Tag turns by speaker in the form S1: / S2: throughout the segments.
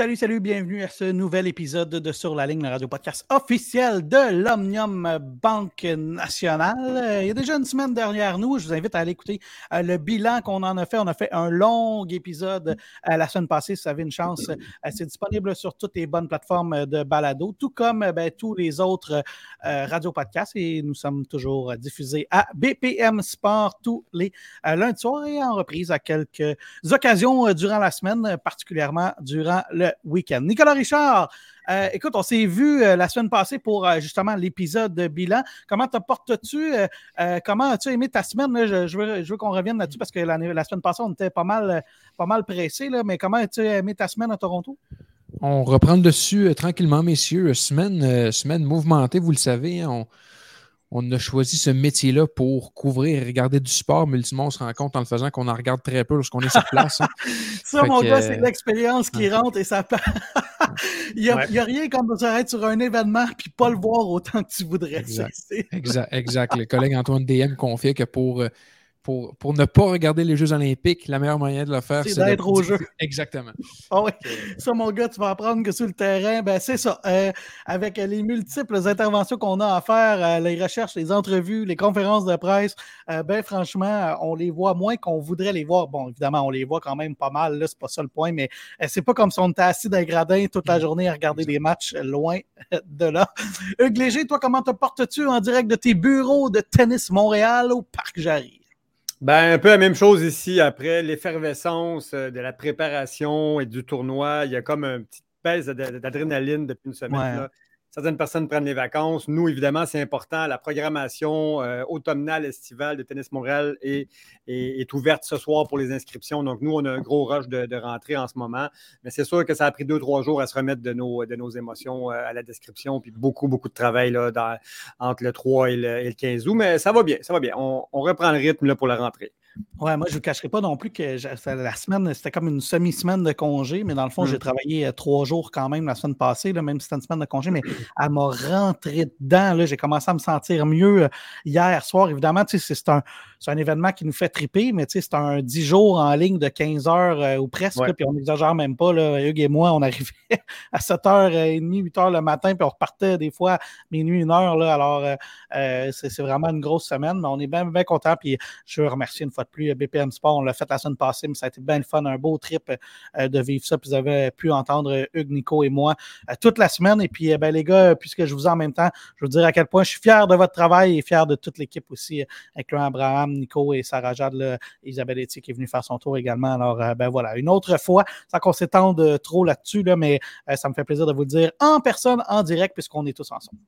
S1: Salut, salut, bienvenue à ce nouvel épisode de Sur la ligne, le radio podcast officiel de l'Omnium Banque Nationale. Il y a déjà une semaine derrière nous. Je vous invite à aller écouter euh, le bilan qu'on en a fait. On a fait un long épisode euh, la semaine passée. Si vous avez une chance, euh, c'est disponible sur toutes les bonnes plateformes de balado, tout comme ben, tous les autres radio podcasts. Et nous sommes toujours diffusés à BPM Sport tous les lundis soirs et en reprise à quelques occasions durant la semaine, particulièrement durant le week-end. Nicolas Richard, euh, écoute, on s'est vu euh, la semaine passée pour euh, justement l'épisode de bilan. Comment te portes-tu? comment as-tu aimé ta semaine? Je, veux, qu'on revienne là-dessus parce que la, semaine passée, on était pas mal, pas mal pressés, mais comment as-tu aimé ta semaine à Toronto?
S2: On reprend dessus tranquillement, messieurs. Semaine, semaine mouvementée, vous le savez. Hein. on, on a choisi ce métier-là pour couvrir et regarder du sport, mais ultimement, on se rend compte en le faisant qu'on en regarde très peu lorsqu'on est sur place. Hein.
S1: ça, mon gars, c'est l'expérience qui rentre et ça Il n'y a, a, rien comme être sur un événement puis pas le voir autant que tu voudrais.
S2: Exact. exact, exact. Le collègue Antoine DM confie que pour euh, pour, pour, ne pas regarder les Jeux Olympiques, la meilleure moyen de le faire,
S1: c'est d'être au jeu.
S2: Exactement.
S1: Ah oui. Ça, mon gars, tu vas apprendre que sur le terrain, ben, c'est ça. Euh, avec les multiples interventions qu'on a à faire, euh, les recherches, les entrevues, les conférences de presse, euh, ben, franchement, on les voit moins qu'on voudrait les voir. Bon, évidemment, on les voit quand même pas mal, là, c'est pas ça le point, mais c'est pas comme si on était assis dans les gradins toute la journée à regarder des matchs loin de là. Hugues Léger, toi, comment te portes-tu en direct de tes bureaux de tennis Montréal au Parc Jarry?
S3: Ben, un peu la même chose ici. Après l'effervescence euh, de la préparation et du tournoi, il y a comme un petit baisse d'adrénaline depuis une semaine. Certaines personnes prennent les vacances. Nous, évidemment, c'est important. La programmation euh, automnale, estivale de Tennis Montréal est, ouverte ce soir pour les inscriptions. Donc, nous, on a un gros rush de, rentrée en ce moment. Mais c'est sûr que ça a pris deux, trois jours à se remettre de nos, émotions euh, à la description. Puis beaucoup, beaucoup de travail entre le 3 et le, 15 août. Mais ça va bien, ça va bien. On, reprend le rythme pour la rentrée.
S1: Ouais, moi, je ne vous cacherai pas non plus que la semaine, c'était comme une semi-semaine de congé, mais dans le fond, j'ai mmh. travaillé euh, trois jours quand même la semaine passée, même si c'était une semaine de congé, mais elle m'a rentré dedans. J'ai commencé à me sentir mieux euh, hier soir. Évidemment, c'est un, un, événement qui nous fait triper, mais c'est un 10 jours en ligne de 15 heures euh, ou presque, puis on n'exagère même pas. Là, Hugues et moi, on arrivait à 7h30, 8h le matin, puis on repartait des fois minuit, une heure. Là, alors, c'est vraiment une grosse semaine, mais on est bien, bien content. Puis je veux remercier une fois de plus BPM Sport. On l'a fait la semaine passée, mais ça a été bien le fun, un beau trip euh, de vivre ça. Puis vous avez pu entendre Hugues, Nico et moi euh, toute la semaine. Et puis, euh, ben, les gars, puisque je vous ai en même temps, je veux dire à quel point je suis fier de votre travail et fier de toute l'équipe aussi, avec Abraham, Nico et Sarah Jade, Isabelle Etier qui est venue faire son tour également. Alors, ben voilà, une autre fois, sans qu'on s'étende trop là-dessus, là, mais ça me fait plaisir de vous le dire en personne, en direct, puisqu'on est tous ensemble.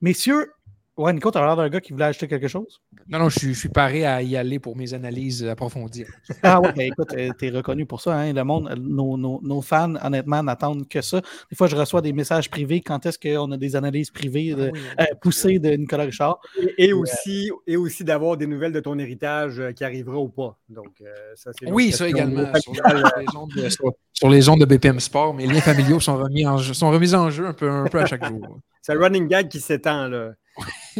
S1: Messieurs, Ouais, Nico, tu as l'air d'un gars qui voulait acheter quelque chose?
S2: Non, non, je suis, paré à y aller pour mes analyses approfondies.
S1: Ah ouais, ben écoute, euh, tu es reconnu pour ça. Hein? Le monde, nos, nos, fans, honnêtement, n'attendent que ça. Des fois, je reçois des messages privés quand est-ce qu'on a des analyses privées ah euh, poussées de Nicolas Richard?
S3: Et, aussi, et aussi d'avoir des nouvelles de ton héritage euh, qui arrivera ou pas. Donc,
S2: ça, c'est oui, ça également. Sur, les ondes de, BPM Sport, mes liens familiaux sont remis en jeu, sont remis en jeu un peu, un peu à chaque jour.
S3: C'est un running gag qui s'étend, là.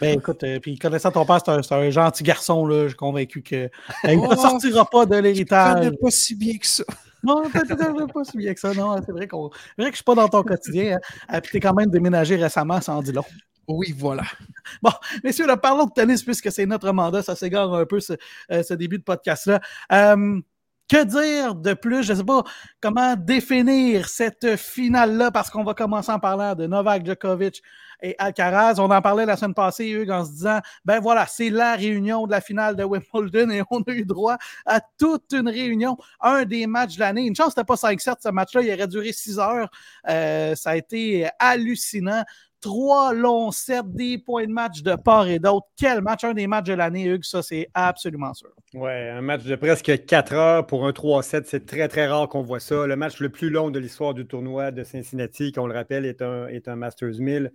S1: ben écoute, euh, puis connaissant ton père, c'est un, gentil garçon, là. Je suis convaincu qu'il ne oh, sortira pas de l'héritage.
S2: pas si bien que ça.
S1: Non, peut-être pas si bien que ça. Non, c'est vrai, qu'on, vrai que je ne suis pas dans ton quotidien. Hein. Puis tu es quand même déménagé récemment, ça en dit long.
S2: Oui, voilà.
S1: Bon, messieurs, là, parlons de tennis puisque c'est notre mandat. Ça s'égare un peu ce, euh, début de podcast-là. Euh, que dire de plus? Je ne sais pas comment définir cette finale-là parce qu'on va commencer en parlant de Novak Djokovic et Alcaraz. On en parlait la semaine passée, Hugues, en se disant, ben voilà, c'est la réunion de la finale de Wimbledon et on a eu droit à toute une réunion, un des matchs de l'année. Une chance, c'était pas 5-7 ce match-là, il aurait duré 6 heures. Euh, ça a été hallucinant trois longs sets, des points de match de part et d'autre. Quel match, un des matchs de l'année, Hugues, ça c'est absolument sûr.
S3: Ouais, un match de presque 4 heures pour un 3-7, c'est très très rare qu'on voit ça. Le match le plus long de l'histoire du tournoi de Cincinnati, qu'on le rappelle, est un, est un Masters 1000.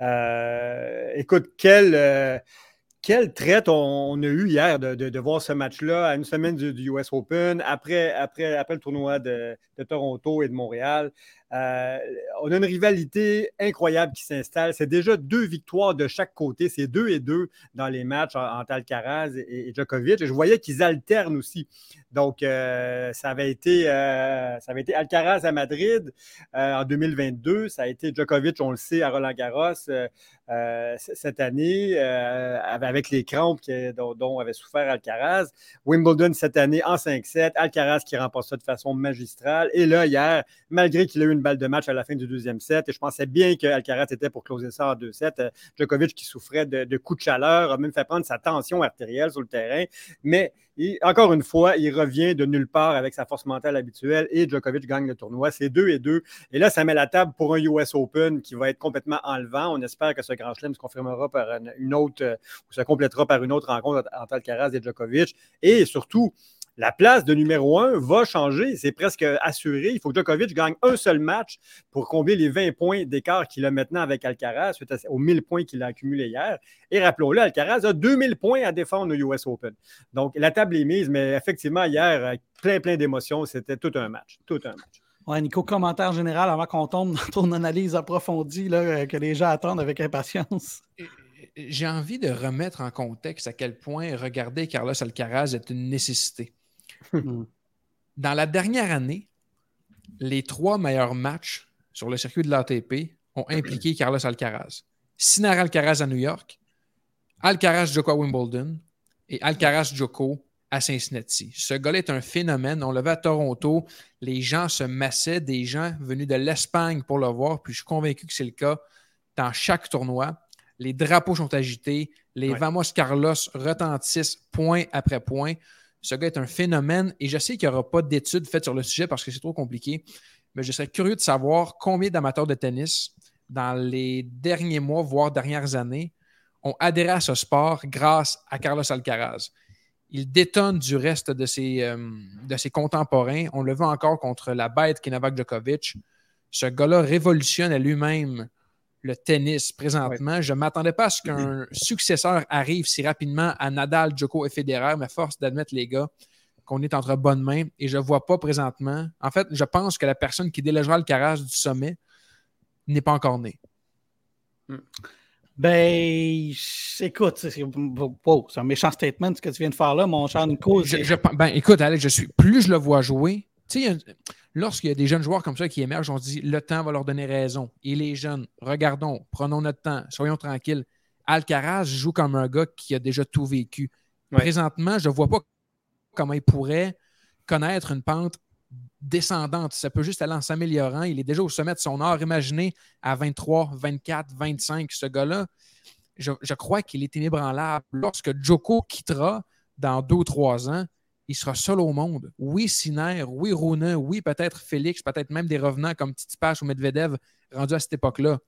S3: Euh, écoute, quel... Euh, quelle traite on, a eu hier de, voir ce match-là à une semaine du, US Open, après, après, après le tournoi de, Toronto et de Montréal? Euh, on a une rivalité incroyable qui s'installe. C'est déjà deux victoires de chaque côté. C'est deux et deux dans les matchs entre Alcaraz et, Djokovic. Et je voyais qu'ils alternent aussi. Donc, euh, ça, avait été, euh, ça avait été Alcaraz à Madrid en 2022. Ça a été Djokovic, on le sait, à Roland-Garros cette année, avec les crampes dont, avait souffert Alcaraz. Wimbledon cette année en 5-7. Alcaraz qui remporte ça de façon magistrale. Et là, hier, malgré qu'il a eu une balle de match à la fin du deuxième set. Et je pensais bien qu'Alcaraz était pour closer ça en deux sets. Euh, Djokovic, qui souffrait de, coups de chaleur, a même fait prendre sa tension artérielle sur le terrain. Mais encore une fois, il revient de nulle part avec sa force mentale habituelle et Djokovic gagne le tournoi. C'est deux et deux. Et là, ça met la table pour un US Open qui va être complètement enlevant. On espère que ce Grand Chelem se confirmera par une autre euh, ou se complétera par une autre rencontre entre Alcaraz et Djokovic. Et surtout, la place de numéro un va changer. C'est presque assuré. Il faut que Djokovic gagne un seul match pour combler les 20 points d'écart qu'il a maintenant avec Alcaraz, suite aux 1000 points qu'il a accumulés hier. Et rappelons-le, Alcaraz a 2000 points à défendre au US Open. Donc, la table est mise, mais effectivement, hier, plein, plein d'émotions. C'était tout un match. Tout un match.
S1: Ouais, Nico, commentaire général avant qu'on tombe dans ton analyse approfondie là, que les gens attendent avec impatience.
S2: J'ai envie de remettre en contexte à quel point regarder Carlos Alcaraz est une nécessité. Hmm. Dans la dernière année, les trois meilleurs matchs sur le circuit de l'ATP ont impliqué Carlos Alcaraz. Sinner Alcaraz à New York, Alcaraz Joko à Wimbledon et Alcaraz Joko à Cincinnati. Ce gars-là est un phénomène. On le voit à Toronto. Les gens se massaient, des gens venus de l'Espagne pour le voir. Puis je suis convaincu que c'est le cas dans chaque tournoi. Les drapeaux sont agités. Les Vamos Carlos retentissent point après point. Ce gars est un phénomène et je sais qu'il n'y aura pas d'études faites sur le sujet parce que c'est trop compliqué, mais je serais curieux de savoir combien d'amateurs de tennis dans les derniers mois, voire dernières années, ont adhéré à ce sport grâce à Carlos Alcaraz. Il détonne du reste de ses, euh, contemporains. On le voit encore contre la bête qui Novak Djokovic. Ce gars-là révolutionne à lui-même le tennis présentement. Je ne m'attendais pas à ce qu'un successeur arrive si rapidement à Nadal, Djoko et Federer, mais force d'admettre, les gars, qu'on est entre bonnes mains et je ne vois pas présentement. En fait, je pense que la personne qui délégera le carrage du sommet n'est pas encore née.
S1: Ben, écoute, c'est un méchant statement ce que tu viens de faire là, mon cher Nico.
S2: ben, écoute, Alex, je suis, plus je le vois jouer, tu sais, lorsqu'il y a des jeunes joueurs comme ça qui émergent, on se dit le temps va leur donner raison. Et les jeunes, regardons, prenons notre temps, soyons tranquilles. Alcaraz joue comme un gars qui a déjà tout vécu. Présentement, je ne vois pas comment il pourrait connaître une pente descendante. Ça peut juste aller en s'améliorant. Il est déjà au sommet de son art. Imaginez à 23, 24, 25, ce gars-là, je, je crois qu'il est inébranlable. Lorsque Joko quittera dans deux ou trois ans, il sera seul au monde. Oui, Siner, oui, Rune, oui, peut-être Félix, peut-être même des revenants comme Titipache ou Medvedev rendus à cette époque-là.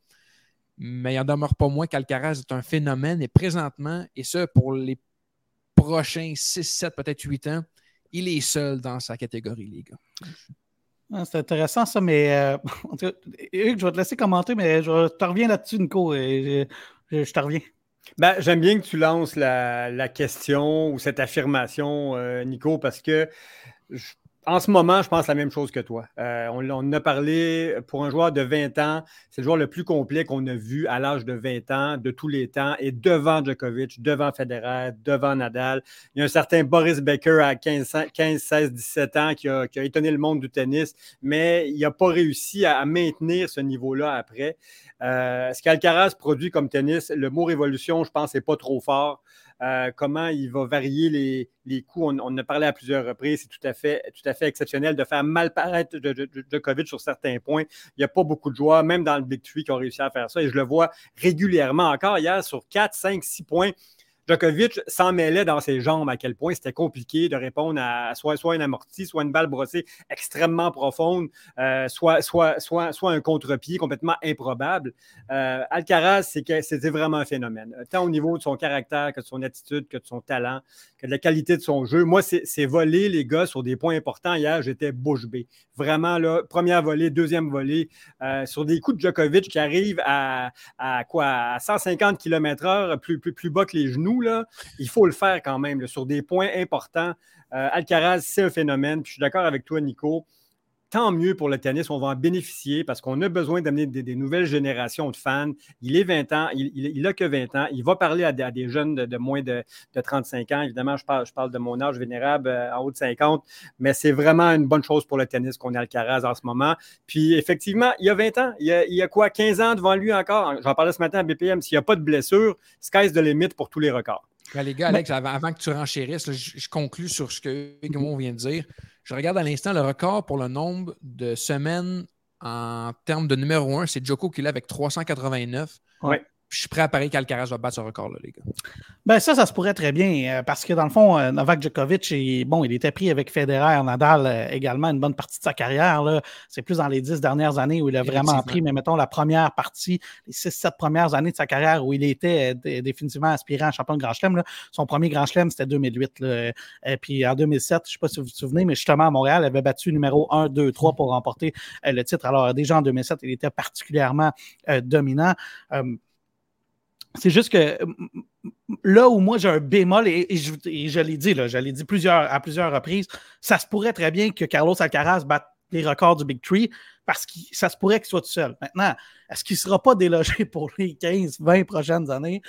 S2: Mais il n'en demeure pas moins qu'Alcaraz est un phénomène et présentement, et ce pour les prochains 6, 7, peut-être 8 ans, il est seul dans sa catégorie, les gars.
S1: Ah, c'est intéressant ça, mais euh, Hugues, je vais te laisser commenter, mais je te reviens là-dessus, Nico, et je te reviens.
S3: Ben, J'aime bien que tu lances la, question ou cette affirmation, euh, Nico, parce que en ce moment, je pense la même chose que toi. Euh, on, a parlé pour un joueur de 20 ans, c'est le joueur le plus complet qu'on a vu à l'âge de 20 ans, de tous les temps, et devant Djokovic, devant Federer, devant Nadal. Il y a un certain Boris Becker à 15, 15 16, 17 ans qui a, étonné le monde du tennis, mais il n'a pas réussi à, maintenir ce niveau-là après. Euh, ce qu'Alcaraz produit comme tennis, le mot révolution, je pense, n'est pas trop fort. Euh, comment il va varier les, coups? On, a parlé à plusieurs reprises. C'est tout à fait, exceptionnel de faire mal paraître Djokovic sur certains points. Il n'y a pas beaucoup de joueurs, même dans le Big Three, qui ont réussi à faire ça. Et je le vois régulièrement encore hier sur 4, 5, 6 points. Djokovic s'en mêlait dans ses jambes à quel point c'était compliqué de répondre à soit, soit une amortie, soit une balle brossée extrêmement profonde, euh, soit, soit, soit, soit un contre-pied complètement improbable. Euh, Alcaraz, c'était vraiment un phénomène, tant au niveau de son caractère que de son attitude, que de son talent, que de la qualité de son jeu. Moi, c'est volé, les gars, sur des points importants. Hier, j'étais bouche bée. Vraiment, là, première volée, deuxième volée, euh, sur des coups de Djokovic qui arrivent à, quoi, à 150 km/h, plus, plus, plus bas que les genoux il faut le faire quand même sur des points importants. Euh, Alcaraz, c'est un phénomène. je suis d'accord avec toi, Nico. Tant mieux pour le tennis, on va en bénéficier parce qu'on a besoin d'amener des, nouvelles générations de fans. Il est 20 ans, il n'a que 20 ans, il va parler à, des jeunes de, moins de, 35 ans. Évidemment, je parle, de mon âge vénérable euh, en haut de 50, mais c'est vraiment une bonne chose pour le tennis qu'on a Alcaraz en ce moment. Puis effectivement, il y a 20 ans, il y a, quoi, 15 ans devant lui encore? J'en parlais ce matin à BPM, s'il n'y a pas de blessure, sky's the limit pour tous les records.
S2: Ben, les gars, Alex, avant, que tu renchérisses, je, je, conclue sur ce que Hugo vient de dire. Je regarde à l'instant le record pour le nombre de semaines en termes de numéro 1, c'est Joko qui l'a avec 389.
S3: Ouais
S2: je suis prêt à parier qu'Alcaraz va battre ce record-là, les gars.
S1: Ben ça, ça se pourrait très bien, euh, parce que dans le fond, euh, Novak Djokovic, bon, il était pris avec Federer, Nadal euh, également une bonne partie de sa carrière. C'est plus dans les dix dernières années où il a vraiment pris, mais mettons la première partie, les six, sept premières années de sa carrière où il était définitivement aspirant à champion de Grand Chelem. Son premier Grand Chelem, c'était 2008. Et puis en 2007, je ne sais pas si vous vous souvenez, mais justement à Montréal, il avait battu numéro 1, 2, 3 pour remporter le titre. Alors déjà en 2007, il était particulièrement dominant. C'est juste que là où moi j'ai un bémol, et, je, l'ai dit, là, je l'ai dit plusieurs, à plusieurs reprises, ça se pourrait très bien que Carlos Alcaraz batte les records du Big Tree parce que ça se pourrait qu'il soit tout seul. Maintenant, est-ce qu'il ne sera pas délogé pour les 15, 20 prochaines années?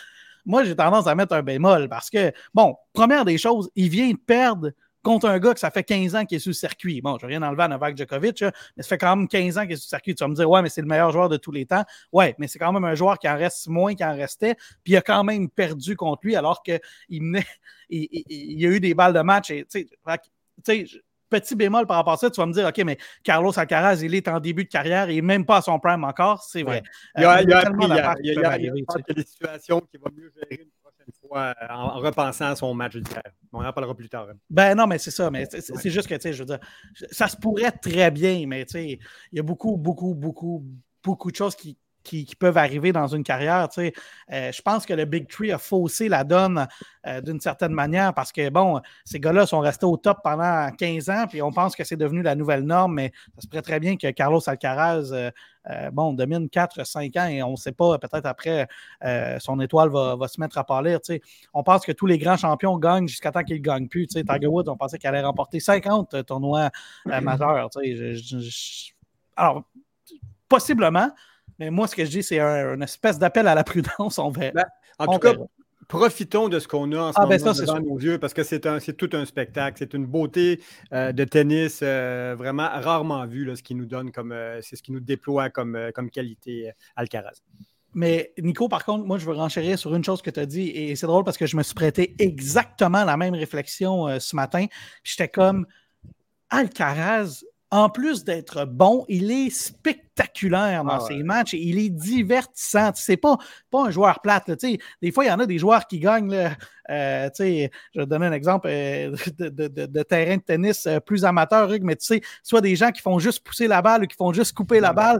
S1: Moi, j'ai tendance à mettre un bémol parce que, bon, première des choses, il vient de perdre contre un gars que ça fait 15 ans qu'il est sur le circuit. Bon, je n'ai rien enlever à Novak Djokovic, mais ça fait quand même 15 ans qu'il est sur le circuit. Tu vas me dire, ouais, mais c'est le meilleur joueur de tous les temps. Ouais, mais c'est quand même un joueur qui en reste moins qu'il en restait, puis il a quand même perdu contre lui alors qu'il il, a eu des balles de match. Et, tu sais, petit bémol par rapport à ça, tu vas me dire, OK, mais Carlos Alcaraz, il est en début de carrière, il n'est même pas à son prime encore, c'est vrai.
S3: Il y a, des situations qui vont mieux gérer fois euh, en, repensant à son match d'hier. On en parlera plus tard. Hein.
S1: Ben non, mais c'est ça. Mais c'est juste que, tu sais, je veux dire, ça se pourrait très bien, mais tu sais, il y a beaucoup, beaucoup, beaucoup, beaucoup de choses qui, qui, peuvent arriver dans une carrière. Tu sais. Euh, je pense que le Big Tree a faussé la donne euh, d'une certaine manière parce que, bon, ces gars-là sont restés au top pendant 15 ans, puis on pense que c'est devenu la nouvelle norme, mais ça se pourrait très bien que Carlos Alcaraz, euh, bon, domine 4-5 ans et on ne sait pas, peut-être après, son étoile va, se mettre à pâlir. Tu sais. On pense que tous les grands champions gagnent jusqu'à temps qu'ils ne gagnent plus. Tu sais. Tiger Woods, on pensait qu'il allait remporter 50 tournois majeurs. Alors, possiblement, mais moi, ce que je dis, c'est un, une espèce d'appel à la prudence. On ben,
S3: en tout cas, profitons de ce qu'on a en ce ah, ben moment devant nos yeux parce que c'est tout un spectacle. C'est une beauté euh, de tennis euh, vraiment rarement vue, là, ce qui nous donne comme. Euh, c'est ce qui nous déploie comme, comme qualité Alcaraz.
S1: Mais Nico, par contre, moi, je veux renchérir sur une chose que tu as dit et c'est drôle parce que je me suis prêté exactement la même réflexion ce matin. J'étais comme Alcaraz, en plus d'être bon, il est spectaculaire dans ah ses matchs et il est divertissant. C'est pas, pas un joueur plate. des fois, il y en a des joueurs qui gagnent. Euh, je vais donner un exemple euh, de, terrain de tennis euh, plus amateur, mais tu sais, soit des gens qui font juste pousser la balle ou qui font juste couper la balle.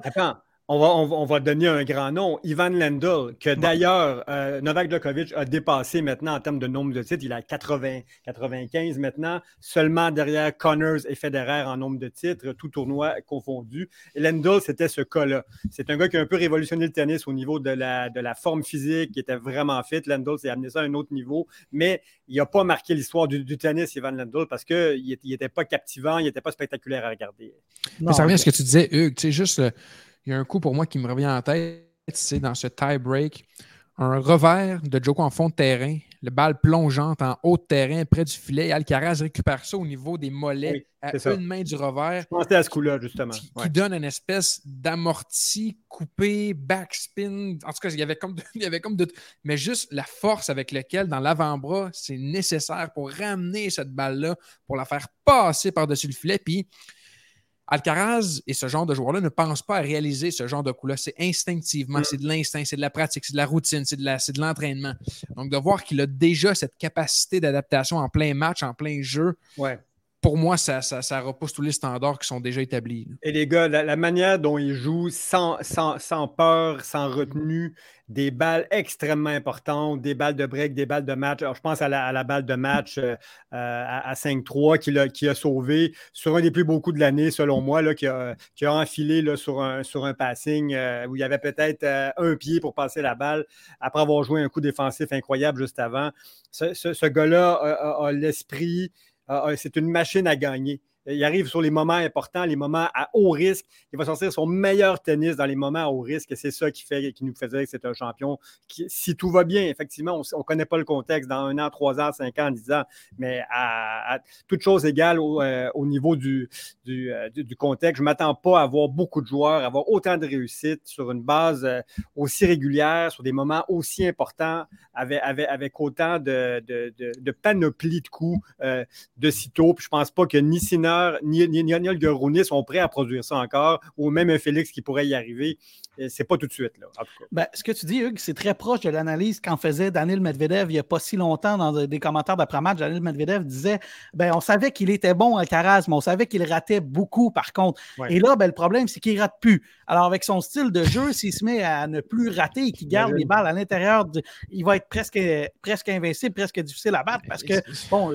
S3: On va, on, va, donner un grand nom, Ivan Lendl, que d'ailleurs euh, Novak Djokovic a dépassé maintenant en termes de nombre de titres. Il a 80, 95 maintenant, seulement derrière Connors et Federer en nombre de titres, tout tournoi confondu. Lendl, c'était ce cas-là. C'est un gars qui a un peu révolutionné le tennis au niveau de la, de la forme physique, qui était vraiment fit. Lendl s'est amené ça à un autre niveau, mais il n'a pas marqué l'histoire du, tennis, Ivan Lendl, parce qu'il n'était pas captivant, il n'était pas spectaculaire à regarder.
S2: ça revient à ce que tu disais, Hugues. Tu sais, juste il y a un coup pour moi qui me revient en tête, c'est dans ce tie-break. Un revers de Joko en fond de terrain, le balle plongeante en haut de terrain près du filet. Alcaraz récupère ça au niveau des mollets à une main du revers.
S3: Je pensais à ce coup-là, justement.
S2: Qui, donne une espèce d'amorti coupé, backspin. En tout cas, il y avait comme il y avait comme de, mais juste la force avec laquelle, dans l'avant-bras, c'est nécessaire pour ramener cette balle-là, pour la faire passer par-dessus le filet. Puis Alcaraz et ce genre de joueur-là ne pensent pas à réaliser ce genre de coup-là. C'est instinctivement, mm. c'est de l'instinct, c'est de la pratique, c'est de la routine, c'est de l'entraînement. Donc, de voir qu'il a déjà cette capacité d'adaptation en plein match, en plein jeu,
S3: ouais
S2: pour moi, ça, repousse tous les standards qui sont déjà établis.
S3: Et les gars, la, manière dont ils jouent sans, peur, sans retenue, des balles extrêmement importantes, des balles de break, des balles de match. Alors, je pense à la, balle de match euh, euh, à, 5-3 qui, a, sauvé sur un des plus beaux coups de l'année, selon moi, qui, a, enfilé sur, un, passing euh, où il y avait peut-être un pied pour passer la balle après avoir joué un coup défensif incroyable juste avant. Ce, gars-là a l'esprit. Ah, c'est une machine à gagner. Il arrive sur les moments importants, les moments à haut risque. Il va sortir son meilleur tennis dans les moments à haut risque. C'est ça qui, fait, qui nous faisait que c'est un champion. Si tout va bien, effectivement, on ne connaît pas le contexte dans un an, trois ans, cinq ans, dix ans, mais à, toute chose égale au, euh, niveau du, euh, du, du, contexte, je ne m'attends pas à avoir beaucoup de joueurs, à avoir autant de réussite sur une base euh, aussi régulière, sur des moments aussi importants, avec, avec, autant de, de, de, panoplie de coups de sitôt. Puis je ne pense pas que ni Ni, ni, ni, sont prêts à produire ça encore, ou même un Félix qui pourrait y arriver. C'est pas tout de suite, là,
S1: Ben, ce que tu dis, Hugues, c'est très proche de l'analyse qu'en faisait Daniel Medvedev il n'y a pas si longtemps dans des commentaires d'après-match. Daniel Medvedev disait ben, on savait qu'il était bon à Caraz, mais on savait qu'il ratait beaucoup, par contre. Et là, ben, le problème, c'est qu'il ne rate plus. Alors, avec son style de jeu, s'il se met à ne plus rater et qu'il garde les balles à l'intérieur, il va être presque, presque invincible, presque difficile à battre parce que, bon,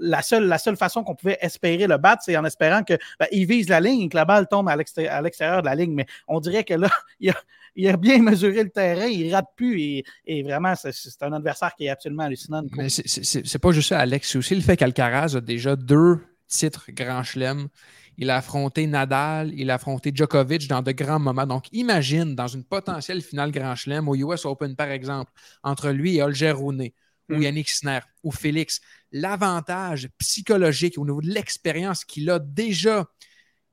S1: la seule, la seule façon qu'on pouvait espérer le battre, c'est en espérant qu'il ben, vise la ligne et que la balle tombe à l'extérieur de la ligne. Mais on dirait que là, il a, bien mesuré le terrain, il rate plus et, vraiment, c'est un adversaire qui est absolument hallucinant.
S2: Mais c'est pas juste ça, Alex. C'est aussi le fait qu'Alcaraz a déjà deux titres Grand Chelem. Il a affronté Nadal, il a affronté Djokovic dans de grands moments. Donc, imagine dans une potentielle finale Grand Chelem au US Open, par exemple, entre lui et Holger Rune, ou hmm. Yannick Sinner, ou Félix, l'avantage psychologique au niveau de l'expérience qu'il a déjà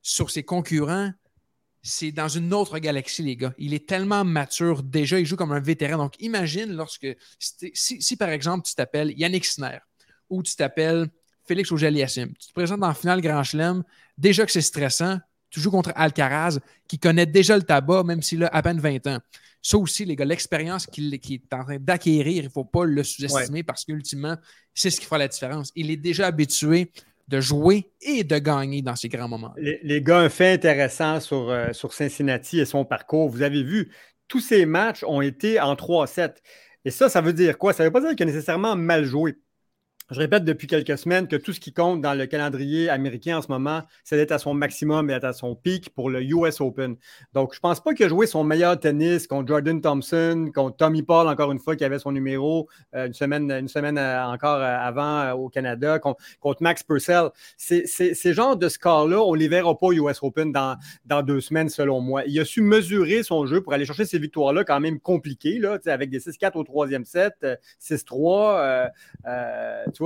S2: sur ses concurrents, c'est dans une autre galaxie, les gars. Il est tellement mature déjà, il joue comme un vétéran. Donc, imagine lorsque, si, par exemple, tu t'appelles Yannick Sner ou tu t'appelles Félix auger tu te présentes la finale Grand Chelem, déjà que c'est stressant, tu joues contre Alcaraz, qui connaît déjà le tabac, même s'il a à peine 20 ans. Ça aussi, les gars, l'expérience qu'il est en train d'acquérir, il ne faut pas le sous-estimer parce qu'ultimement, c'est ce qui fera la différence. Il est déjà habitué de jouer et de gagner dans ces grands moments.
S3: Les, gars, un fait intéressant sur, euh, sur Cincinnati et son parcours. Vous avez vu, tous ces matchs ont été en 3-7. Et ça, ça veut dire quoi? Ça ne veut pas dire qu'il a nécessairement mal joué. Je répète depuis quelques semaines que tout ce qui compte dans le calendrier américain en ce moment, c'est d'être à son maximum et d'être à son pic pour le US Open. Donc, je ne pense pas qu'il a joué son meilleur tennis contre Jordan Thompson, contre Tommy Paul, encore une fois, qui avait son numéro euh, une semaine, une semaine euh, encore euh, avant au Canada, contre, Max Purcell. Ces genres de scores-là, on ne les verra pas au US Open dans, dans deux semaines, selon moi. Il a su mesurer son jeu pour aller chercher ces victoires-là quand même compliquées, avec des 6-4 au troisième set, 6-3. tu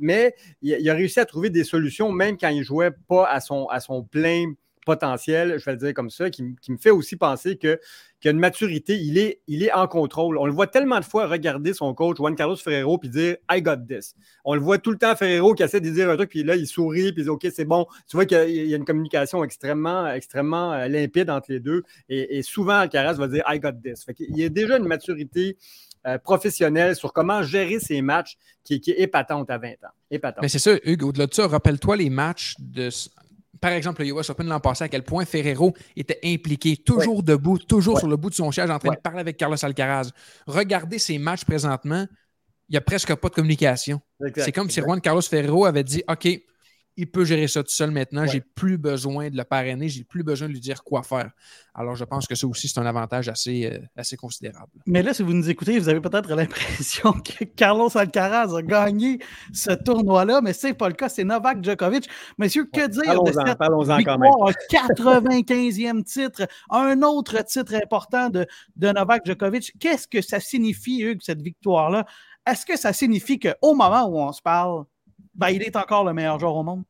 S3: mais il, a réussi à trouver des solutions, même quand il jouait pas à son, à son plein potentiel, je vais le dire comme ça, qui, me fait aussi penser que qu'il a une maturité, il est, il est en contrôle. On le voit tellement de fois regarder son coach Juan Carlos Ferrero puis dire I got this. On le voit tout le temps Ferrero qui essaie de dire un truc puis là il sourit puis il dit OK, c'est bon. Tu vois qu'il y a une communication extrêmement extrêmement euh, limpide entre les deux et, souvent Alcaraz va dire I got this. il y a déjà une maturité euh, professionnel sur comment gérer ces matchs qui, est épatante à 20 ans.
S2: Mais c'est ça, Hugues, au-delà de ça, rappelle-toi les matchs de. Par exemple, le US Open l'an passé, à quel point Ferrero était impliqué, toujours debout, toujours sur le bout de son siège, en train de parler avec Carlos Alcaraz. Regardez ces matchs présentement, il n'y a presque pas de communication. C'est comme si Juan Carlos Ferrero avait dit OK, il peut gérer ça tout seul maintenant. J'ai plus besoin de le parrainer, j'ai plus besoin de lui dire quoi faire. Alors, je pense que ça aussi, c'est un avantage assez, euh, assez considérable.
S1: Mais là, si vous nous écoutez, vous avez peut-être l'impression que Carlos Alcaraz a gagné ce tournoi-là, mais ce n'est pas le cas. C'est Novak Djokovic. Monsieur, que dire de cette victoire, 95e titre, un autre titre important de, de Novak Djokovic. Qu'est-ce que ça signifie, Hugues, cette victoire-là? Est-ce que ça signifie qu'au moment où on se parle, ben, il est encore le meilleur joueur au monde.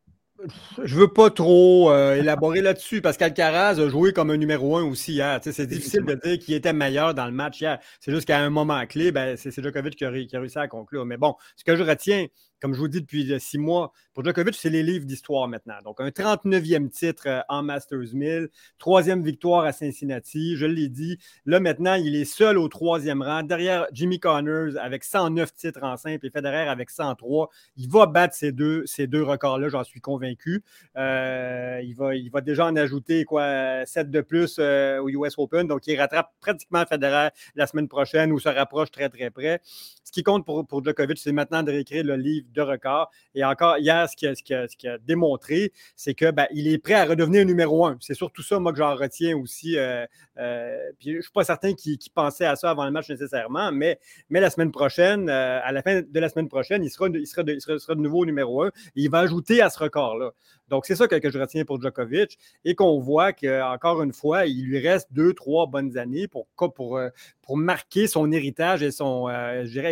S3: Je veux pas trop euh, élaborer là-dessus parce qu'Alcaraz a joué comme un numéro un aussi hier. c'est difficile de dire qu'il était meilleur dans le match hier. C'est juste qu'à un moment clé, ben, c'est Djokovic qui a, qui a, réussi à conclure. Mais bon, ce que je retiens, comme je vous dis depuis euh, six mois, pour Djokovic, c'est les livres d'histoire maintenant. Donc, un 39e titre euh, en Masters 1000, troisième victoire à Cincinnati, je l'ai dit. Là, maintenant, il est seul au troisième rang, derrière Jimmy Connors avec 109 titres en simple et Federer avec 103. Il va battre ces deux, ces deux records-là, j'en suis convaincu. Euh, il, va, il va déjà en ajouter quoi, 7 de plus au US Open. Donc, il rattrape pratiquement Federer la semaine prochaine ou se rapproche très, très près. Ce qui compte pour, pour Djokovic, c'est maintenant de réécrire le livre de record. Et encore, hier, ce qu'il a, démontré, c'est qu'il ben, est prêt à redevenir numéro un. C'est surtout ça, moi, que j'en retiens aussi. Euh, euh, puis je ne suis pas certain qu'il pensait à ça avant le match nécessairement, mais, la semaine prochaine, euh, à la fin de la semaine prochaine, il sera, de, nouveau numéro un. il va ajouter à ce record-là. Donc, c'est ça que, je retiens pour Djokovic et qu'on voit qu'encore une fois, il lui reste deux, trois bonnes années pour, marquer son héritage et son,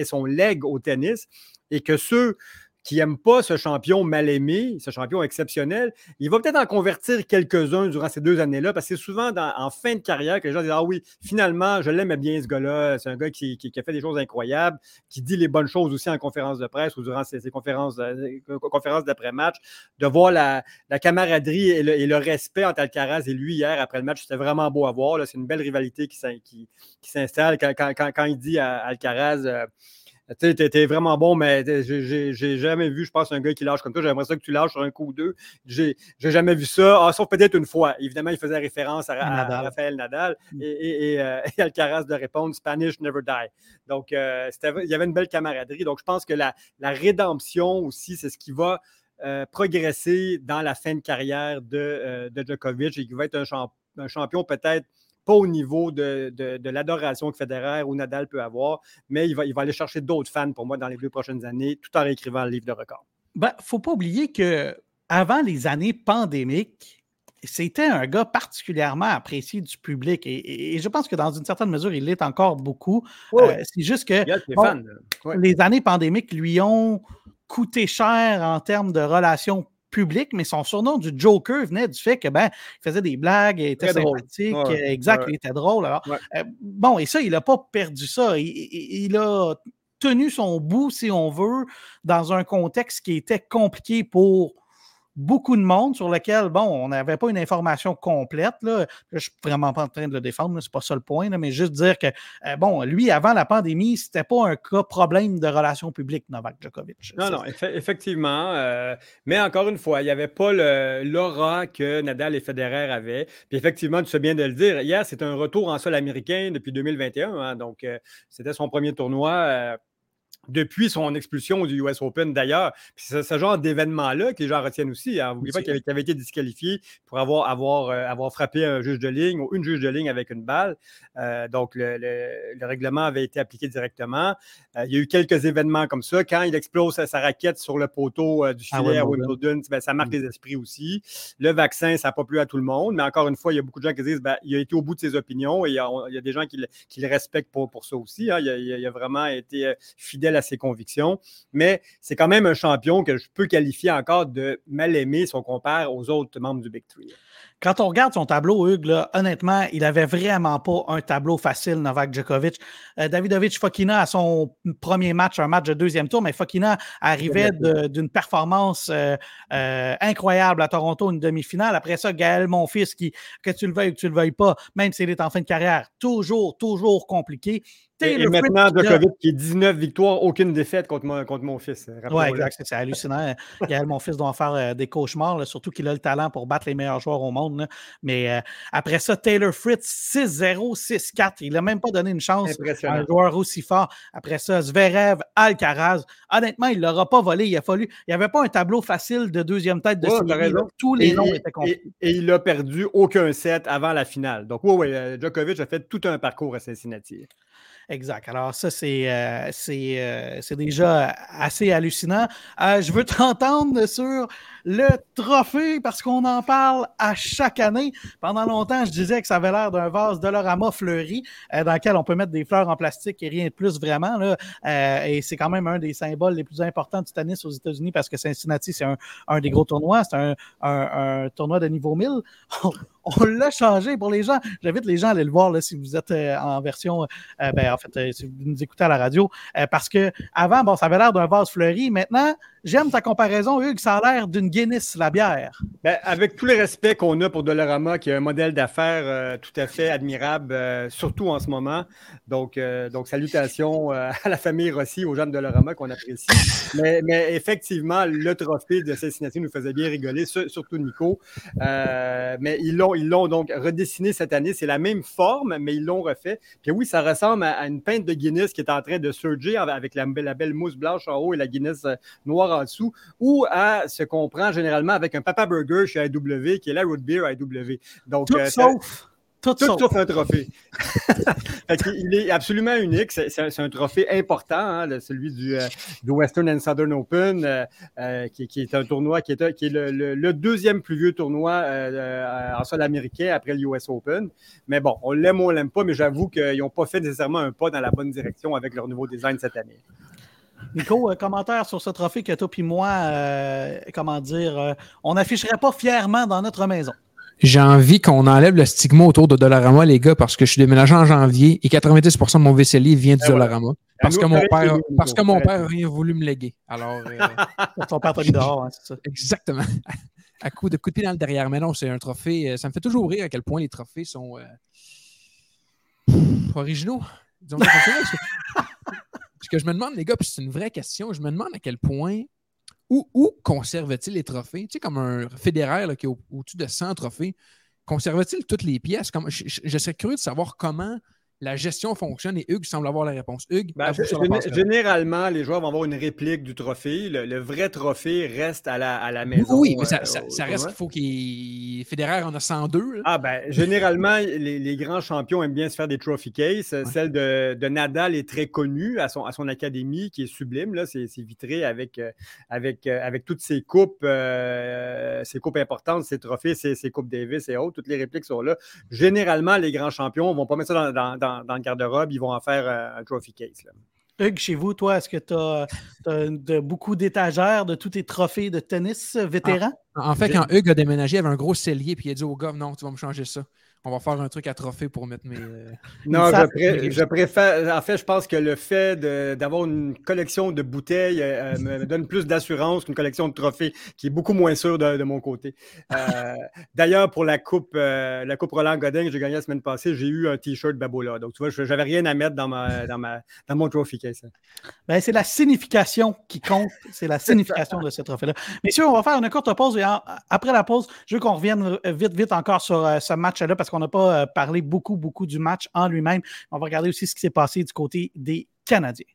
S3: son leg au tennis et que ceux qui n'aime pas ce champion mal aimé, ce champion exceptionnel, il va peut-être en convertir quelques-uns durant ces deux années-là, parce que c'est souvent en fin de carrière que les gens disent Ah oui, finalement, je l'aime bien ce gars-là. C'est un gars qui, a fait des choses incroyables, qui dit les bonnes choses aussi en conférence de presse ou durant ses, conférences, euh, conférences d'après-match. De voir la, camaraderie et le, respect entre Alcaraz et lui hier après le match, c'était vraiment beau à voir. C'est une belle rivalité qui, s'installe quand, il dit à Alcaraz. Euh, tu sais, t'es vraiment bon, mais j'ai jamais vu, je pense, un gars qui lâche comme toi. J'aimerais ça que tu lâches sur un coup ou deux. J'ai jamais vu ça, ah, sauf peut-être une fois. Évidemment, il faisait référence à, Raphaël Rafael Nadal mm. et, euh, et, Alcaraz de répondre Spanish never die. Donc, euh, il y avait une belle camaraderie. Donc, je pense que la, la rédemption aussi, c'est ce qui va euh, progresser dans la fin de carrière de, de Djokovic et qui va être un, un champion peut-être pas au niveau de, l'adoration que Federer ou Nadal peut avoir, mais il va, il va aller chercher d'autres fans pour moi dans les deux prochaines années, tout en réécrivant le livre de record.
S1: Il ben, ne faut pas oublier que avant les années pandémiques, c'était un gars particulièrement apprécié du public et, je pense que dans une certaine mesure, il l'est encore beaucoup. Euh, c'est juste que les années pandémiques lui ont coûté cher en termes de relations public, mais son surnom du Joker venait du fait que ben, il faisait des blagues, il était sympathique, exact, il était drôle. Euh, bon, et ça, il n'a pas perdu ça. il, a tenu son bout, si on veut, dans un contexte qui était compliqué pour beaucoup de monde sur lequel, bon, on n'avait pas une information complète. Là. Je ne suis vraiment pas en train de le défendre, c'est pas ça le point, mais juste dire que, euh, bon, lui, avant la pandémie, c'était pas un cas problème de relations publiques, Novak Djokovic.
S3: Non, non, effectivement. Euh, mais encore une fois, il n'y avait pas l'aura que Nadal et Federer avaient. Puis effectivement, tu sais bien de le dire, hier, c'est un retour en sol américain depuis 2021. Hein. donc, euh, c'était son premier tournoi depuis son expulsion du US Open d'ailleurs. c'est ce genre d'événement-là que les gens retiennent aussi. Hein. N'oubliez pas qu'il avait, été disqualifié pour avoir, avoir, euh, avoir frappé un juge de ligne ou une juge de ligne avec une balle. Euh, donc, le, règlement avait été appliqué directement. Euh, il y a eu quelques événements comme ça. Quand il explose sa, raquette sur le poteau du ah filet à Wimbledon, ben, ça marque mm. les esprits aussi. Le vaccin, ça n'a pas plu à tout le monde. Mais encore une fois, il y a beaucoup de gens qui disent ben, il a été au bout de ses opinions et il y a, des gens qui, le respectent pour, pour ça aussi. Hein. Il, il a vraiment été fidèle à ses convictions. Mais c'est quand même un champion que je peux qualifier encore de mal aimé si on compare aux autres membres du Big Three.
S1: Quand on regarde son tableau, Hugues, honnêtement, il avait vraiment pas un tableau facile, Novak Djokovic. Euh, Davidovic Fokina à son premier match, un match de deuxième tour, mais Fokina arrivait d'une performance euh, euh, incroyable à Toronto, une demi-finale. Après ça, Gaël Monfils, qui, que tu le veuilles ou que tu le veuilles pas, même s'il est en fin de carrière, toujours, toujours compliqué.
S3: Et, maintenant, Djokovic qui est 19 victoires, aucune défaite contre mon, contre mon fils.
S1: Oui, exact. C'est hallucinant. Gaël, mon fils, doit faire euh, des cauchemars, surtout qu'il a le talent pour battre les meilleurs joueurs au monde. Mais euh, après ça, Taylor Fritz, 6-0, 6-4. Il n'a même pas donné une chance à un joueur aussi fort. Après ça, Zverev, Alcaraz. Honnêtement, il ne l'aura pas volé. Il a fallu. Il n'y avait pas un tableau facile de deuxième tête de série. Tous les noms étaient compliqués.
S3: Et, il n'a perdu aucun set avant la finale. Donc, oui, oui, Djokovic a fait tout un parcours à Cincinnati.
S1: Exact. Alors, ça, c'est euh, euh, déjà assez hallucinant. Euh, je veux t'entendre sur le trophée parce qu'on en parle à chaque année. Pendant longtemps, je disais que ça avait l'air d'un vase Dolorama fleuri dans lequel on peut mettre des fleurs en plastique et rien de plus vraiment. Là. et c'est quand même un des symboles les plus importants du tennis aux États-Unis parce que Cincinnati, c'est un, un, des gros tournois. C'est un, un, tournoi de niveau 1000. on l'a changé pour les gens. J'invite les gens à aller le voir là, si vous êtes en version, ben, en fait, euh, si vous nous écoutez à la radio, parce que avant, bon, ça avait l'air d'un vase fleuri. Maintenant, J'aime ta comparaison, Hugues. Ça a l'air d'une Guinness, la bière.
S3: Ben, avec tout le respect qu'on a pour Dolorama, qui est un modèle d'affaires euh, tout à fait admirable, euh, surtout en ce moment. Donc, euh, donc salutations à la famille Rossi, aux gens de Dolorama qu'on apprécie. Mais, effectivement, le trophée de Cincinnati nous faisait bien rigoler, surtout Nico. mais ils l'ont, ils l'ont donc redessiné cette année. C'est la même forme, mais ils l'ont refait. Puis oui, ça ressemble à, une pinte de Guinness qui est en train de surger avec la, la belle mousse blanche en haut et la Guinness noire en dessous, ou à ce qu'on prend généralement avec un Papa Burger chez AW, qui est la Root Beer AW.
S1: Donc, tout, euh, sauf,
S3: Tout, sauf. un trophée. il est absolument unique. C'est un trophée important, hein, celui du, euh, du, Western and Southern Open, euh, euh, qui, est un tournoi qui est, qui est le, deuxième plus vieux tournoi en sol américain après le US Open. Mais bon, on l'aime ou on l'aime pas, mais j'avoue qu'ils n'ont pas fait nécessairement un pas dans la bonne direction avec leur nouveau design cette année.
S1: Nico, un commentaire sur ce trophée que toi et moi, comment dire, on n'afficherait pas fièrement dans notre maison
S2: j'ai envie qu'on enlève le stigma autour de Dollarama, les gars, parce que je suis déménagé en janvier et 90% de mon vaisselier vient du Dollarama. Parce que, mon père, parce que mon père n'a rien voulu me léguer. Alors. Euh,
S1: Ton père t'a mis dehors, hein, c'est ça.
S2: Exactement. à coup de coup de pied dans le derrière. Mais non, c'est un trophée. Euh, ça me fait toujours rire à quel point les trophées sont euh, originaux. Disons, Ce que je me demande, les gars, puis c'est une vraie question, je me demande à quel point où, conserve-t-il les trophées? Tu sais, comme un fédéraire qui est au-dessus de 100 trophées, conserve-t-il toutes les pièces? je, serais curieux de savoir comment la gestion fonctionne et Hugues semble avoir la réponse. Hugues,
S3: ben, généralement, les joueurs vont avoir une réplique du trophée. Le, vrai trophée reste à la, à la maison.
S2: Oui, mais ça, euh, reste qu'il faut qu'il. Fédéraire en a 102.
S3: Ah, ben, généralement, les, grands champions aiment bien se faire des trophy cases. Celle de, Nadal est très connue à son, à son académie, qui est sublime. Là. C'est, vitré avec, euh, avec, euh, avec toutes ses coupes, ses coupes importantes, ses trophées, ses, coupes Davis et autres. Toutes les répliques sont là. Généralement, les grands champions ne vont pas mettre ça dans dans, le garde-robe, ils vont en faire euh, un trophy case.
S1: Hugues, chez vous, toi, est-ce que tu as, beaucoup d'étagères de tous tes trophées de tennis vétérans?
S2: en fait, quand Hugues a déménagé, il avait un gros cellier, puis il a dit au gars, non, tu vas me changer ça on va faire un truc à trophée pour mettre mes. Euh,
S3: non, je, préfère. En fait, je pense que le fait d'avoir une collection de bouteilles euh, me donne plus d'assurance qu'une collection de trophées, qui est beaucoup moins sûre de, mon côté. Euh, d'ailleurs, pour la coupe, la coupe Roland Godin que j'ai gagnée la semaine passée, j'ai eu un T-shirt Babola. Donc, tu vois, je n'avais rien à mettre dans, ma, dans, ma, dans mon trophy case.
S1: Ben, c'est la signification qui compte. C'est la signification de ce trophée-là. Messieurs, on va faire une courte pause et après la pause, je veux qu'on revienne vite, vite encore sur ce match-là parce qu'on n'a pas euh, parlé beaucoup, beaucoup du match en lui-même. On va regarder aussi ce qui s'est passé du côté des Canadiens.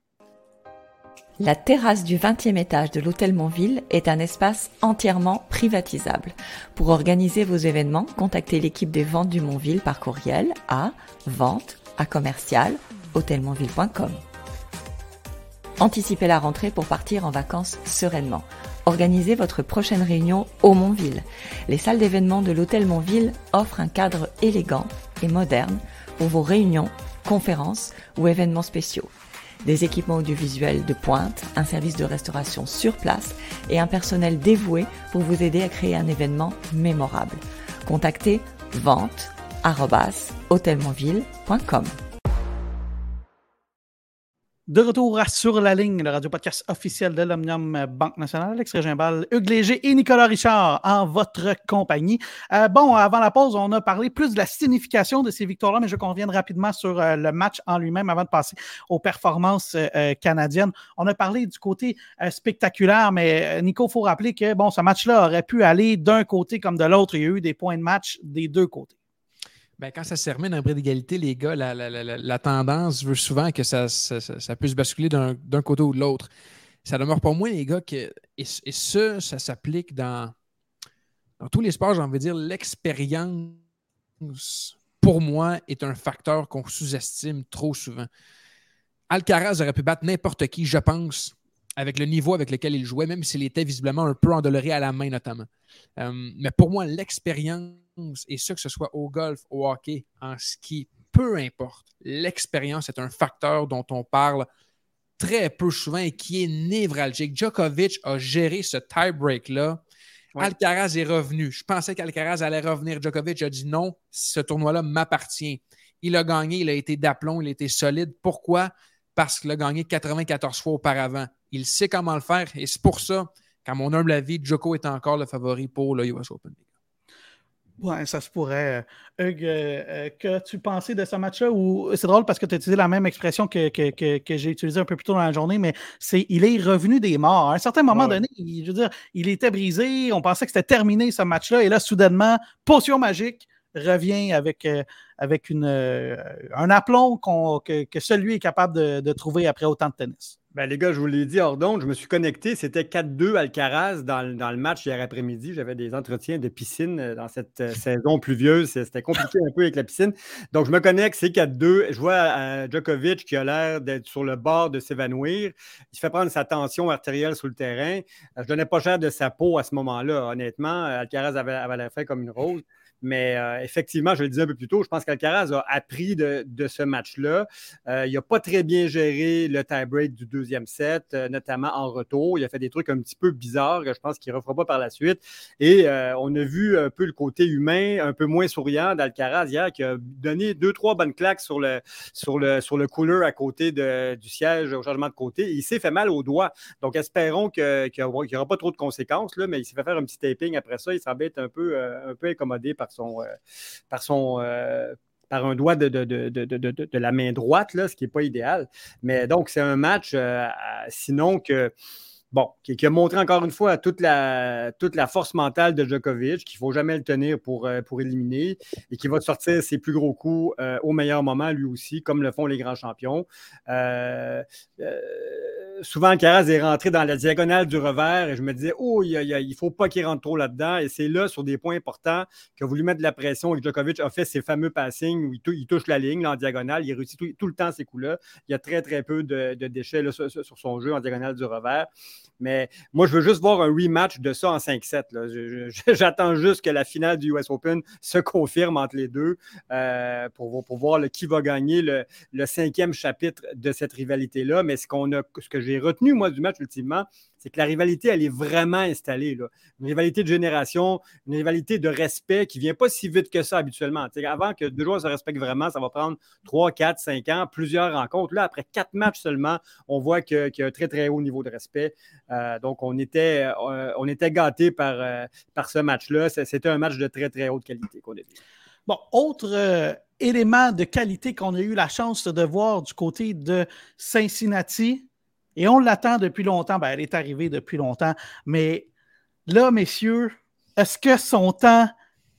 S4: La terrasse du 20e étage de l'hôtel Montville est un espace entièrement privatisable. Pour organiser vos événements, contactez l'équipe des ventes du Montville par courriel à vente à commercial hôtelmontville.com. Anticipez la rentrée pour partir en vacances sereinement. Organisez votre prochaine réunion au Montville. Les salles d'événements de l'hôtel Montville offrent un cadre élégant et moderne pour vos réunions, conférences ou événements spéciaux. Des équipements audiovisuels de pointe, un service de restauration sur place et un personnel dévoué pour vous aider à créer un événement mémorable. Contactez vente
S1: De retour sur la ligne, le radio-podcast officiel de l'Omnium Banque Nationale, Alex Régimbal, Hugues Léger et Nicolas Richard en votre compagnie. Euh, bon, avant la pause, on a parlé plus de la signification de ces victoires-là, mais je conviens rapidement sur euh, le match en lui-même avant de passer aux performances euh, canadiennes. On a parlé du côté spectaculaire, mais Nico, il faut rappeler que bon, ce match-là aurait pu aller d'un côté comme de l'autre. Il y a eu des points de match des deux côtés.
S2: Ben, quand ça se termine un bris d'égalité, les gars, la, tendance veut souvent que ça, ça, puisse basculer d'un côté ou de l'autre. Ça demeure pas moins, les gars, que, et, ça, ça s'applique dans, dans tous les sports, j'ai envie de dire, l'expérience, pour moi, est un facteur qu'on sous-estime trop souvent. Alcaraz aurait pu battre n'importe qui, je pense, avec le niveau avec lequel il jouait, même s'il était visiblement un peu endoloré à la main, notamment. Euh, mais pour moi, l'expérience et ce que ce soit au golf, au hockey, en ski, peu importe, l'expérience est un facteur dont on parle très peu souvent et qui est névralgique. Djokovic a géré ce tie-break-là. Alcaraz est revenu. Je pensais qu'Alcaraz allait revenir. Djokovic a dit non, ce tournoi-là m'appartient. Il a gagné, il a été d'aplomb, il a été solide. Pourquoi? Parce qu'il a gagné 94 fois auparavant. Il sait comment le faire et c'est pour ça qu'à mon humble avis, Djoko est encore le favori pour le US Open.
S1: Oui, ça se pourrait. Hugues, euh, que tu pensais de ce match-là? Ou c'est drôle parce que tu as utilisé la même expression que, j'ai utilisée un peu plus tôt dans la journée, mais c'est il est revenu des morts. À un certain moment donné, il, je veux dire, il était brisé, on pensait que c'était terminé ce match-là, et là, soudainement, potion magique, revient avec, avec une, un aplomb que, que, seul lui est capable de, trouver après autant de tennis.
S3: Ben, les gars, je vous l'ai dit hors je me suis connecté. C'était 4-2 Alcaraz dans, dans, le match hier après-midi. J'avais des entretiens de piscine euh, dans cette euh, saison pluvieuse. C'était compliqué un peu avec la piscine. Donc, je me connecte, c'est 4-2. Je vois euh, Djokovic qui a l'air d'être sur le bord de s'évanouir. Il fait prendre sa tension artérielle sur le terrain. Je donnais pas cher de sa peau à ce moment-là, honnêtement. Alcaraz avait, avait l'air fait comme une rose. Mais euh, effectivement, je le disais un peu plus tôt, je pense qu'Alcaraz a appris de, ce match-là. Euh, il n'a pas très bien géré le tie-break du deuxième set, euh, notamment en retour. Il a fait des trucs un petit peu bizarres que je pense qu'il ne refera pas par la suite. Et on a vu un peu le côté humain, un peu moins souriant d'Alcaraz hier, qui a donné deux, trois bonnes claques sur le, sur le, sur le cooler à côté du siège au changement de côté. il s'est fait mal au doigt. Donc, espérons qu'il n'y aura pas trop de conséquences, là, mais il s'est fait faire un petit taping après ça. Il semblait être un peu, un peu incommodé par son, euh, par son euh, par un doigt de, de, la main droite, là, ce qui n'est pas idéal. Mais donc, c'est un match, euh, sinon que bon, qui, a montré encore une fois toute la, toute la force mentale de Djokovic, qu'il ne faut jamais le tenir pour, pour éliminer et qui va sortir ses plus gros coups au meilleur moment, lui aussi, comme le font les grands champions. Souvent, Caraz est rentré dans la diagonale du revers et je me disais, oh, il ne faut pas qu'il rentre trop là-dedans. Et c'est là, sur des points importants, qu'il a voulu mettre de la pression et que Djokovic a fait ses fameux passings où il, touche la ligne en diagonale. Il réussit tout, le temps ces coups-là. Il y a très, très peu de, déchets sur, sur, son jeu en diagonale du revers. Mais moi, je veux juste voir un rematch de ça en 5-7. J'attends juste que la finale du US Open se confirme entre les deux euh, pour, voir qui va gagner le, cinquième chapitre de cette rivalité-là. Mais ce, qu'on a, ce que j'ai retenu, moi, du match, ultimement, c'est que la rivalité, elle est vraiment installée. Là. Une rivalité de génération, une rivalité de respect qui ne vient pas si vite que ça habituellement. avant que deux joueurs se respectent vraiment, ça va prendre 3, 4, 5 ans, plusieurs rencontres. Là, après quatre matchs seulement, on voit qu'il y a un très, très haut niveau de respect. Euh, donc, on était, euh, on était gâtés par, euh, par ce match-là. C'était un match de très, très haute qualité qu'on a dit.
S1: Bon, autre élément de qualité qu'on a eu la chance de voir du côté de Cincinnati, et on l'attend depuis longtemps. Ben, elle est arrivée depuis longtemps. Mais là, messieurs, est-ce que son temps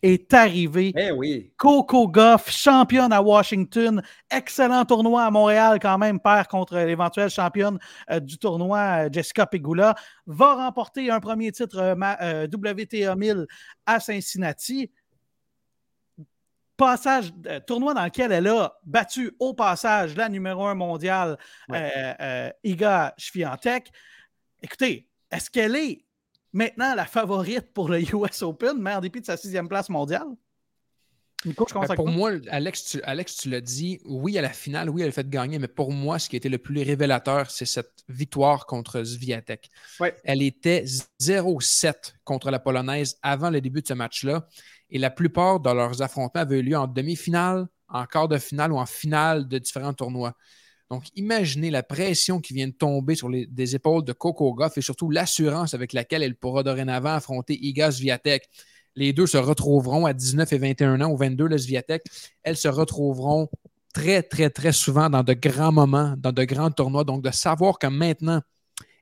S1: est arrivé?
S3: Eh oui.
S1: Coco Goff, championne à Washington. Excellent tournoi à Montréal, quand même, perd contre l'éventuelle championne euh, du tournoi, euh, Jessica Pegula. Va remporter un premier titre euh, WTA 1000 à Cincinnati passage, euh, tournoi dans lequel elle a battu au passage la numéro un mondiale, euh, euh, Iga Swiatek. Écoutez, est-ce qu'elle est maintenant la favorite pour le US Open, mais en dépit de sa sixième place mondiale?
S2: Nico, je ben, pour moi, Alex, tu, Alex, tu l'as dit, oui, à la finale, oui, elle a fait gagner, mais pour moi, ce qui a été le plus révélateur, c'est cette victoire contre Sviatek. Elle était 0-7 contre la Polonaise avant le début de ce match-là et la plupart de leurs affrontements avaient eu lieu en demi-finale, en quart de finale ou en finale de différents tournois. Donc, imaginez la pression qui vient de tomber sur les épaules de Coco Goff et surtout l'assurance avec laquelle elle pourra dorénavant affronter Iga Swiatek. Les deux se retrouveront à 19 et 21 ans ou 22, le Sviatek. Elles se retrouveront très, très, très souvent dans de grands moments, dans de grands tournois. Donc, de savoir que maintenant,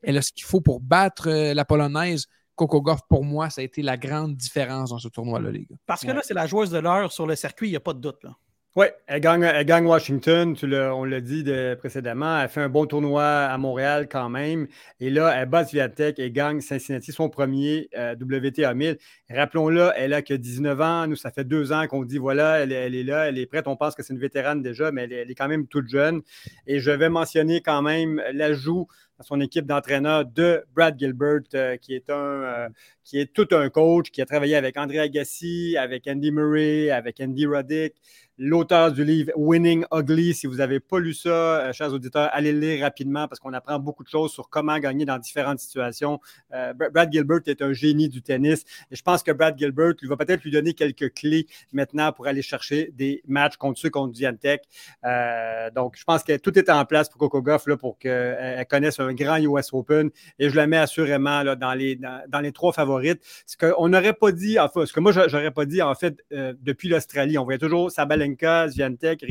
S2: elle a ce qu'il faut pour battre euh, la Polonaise, Coco Goff, pour moi, ça a été la grande différence dans ce tournoi-là, les gars.
S1: Parce que là, c'est la joueuse de l'heure sur le circuit, il n'y a pas de doute. Là.
S3: Oui, elle gagne, Washington, on l'a dit précédemment. Elle fait un bon tournoi à Montréal quand même. Et là, elle bat Sviatek et gagne Cincinnati, son premier euh, WTA 1000. Rappelons-le, elle a que 19 ans. Nous, ça fait deux ans qu'on dit voilà, elle, est là, elle est prête. On pense que c'est une vétérane déjà, mais elle, est quand même toute jeune. Et je vais mentionner quand même l'ajout son équipe d'entraîneurs de Brad Gilbert, euh, qui, est un, euh, qui est tout un coach, qui a travaillé avec André Agassi, avec Andy Murray, avec Andy Roddick l'auteur du livre Winning Ugly. Si vous n'avez pas lu ça, euh, chers auditeurs, allez le lire rapidement parce qu'on apprend beaucoup de choses sur comment gagner dans différentes situations. Euh, Brad Gilbert est un génie du tennis et je pense que Brad Gilbert lui va peut-être lui donner quelques clés maintenant pour aller chercher des matchs contre ceux contre Diantec. Euh, donc, je pense que tout est en place pour Coco Goff là, pour qu'elle connaisse un grand US Open et je la mets assurément là, dans, les, dans, les trois favorites. Ce qu'on n'aurait pas dit, enfin, ce que moi, j'aurais pas dit en fait depuis l'Australie. On voyait toujours Sabalenka Zviantec,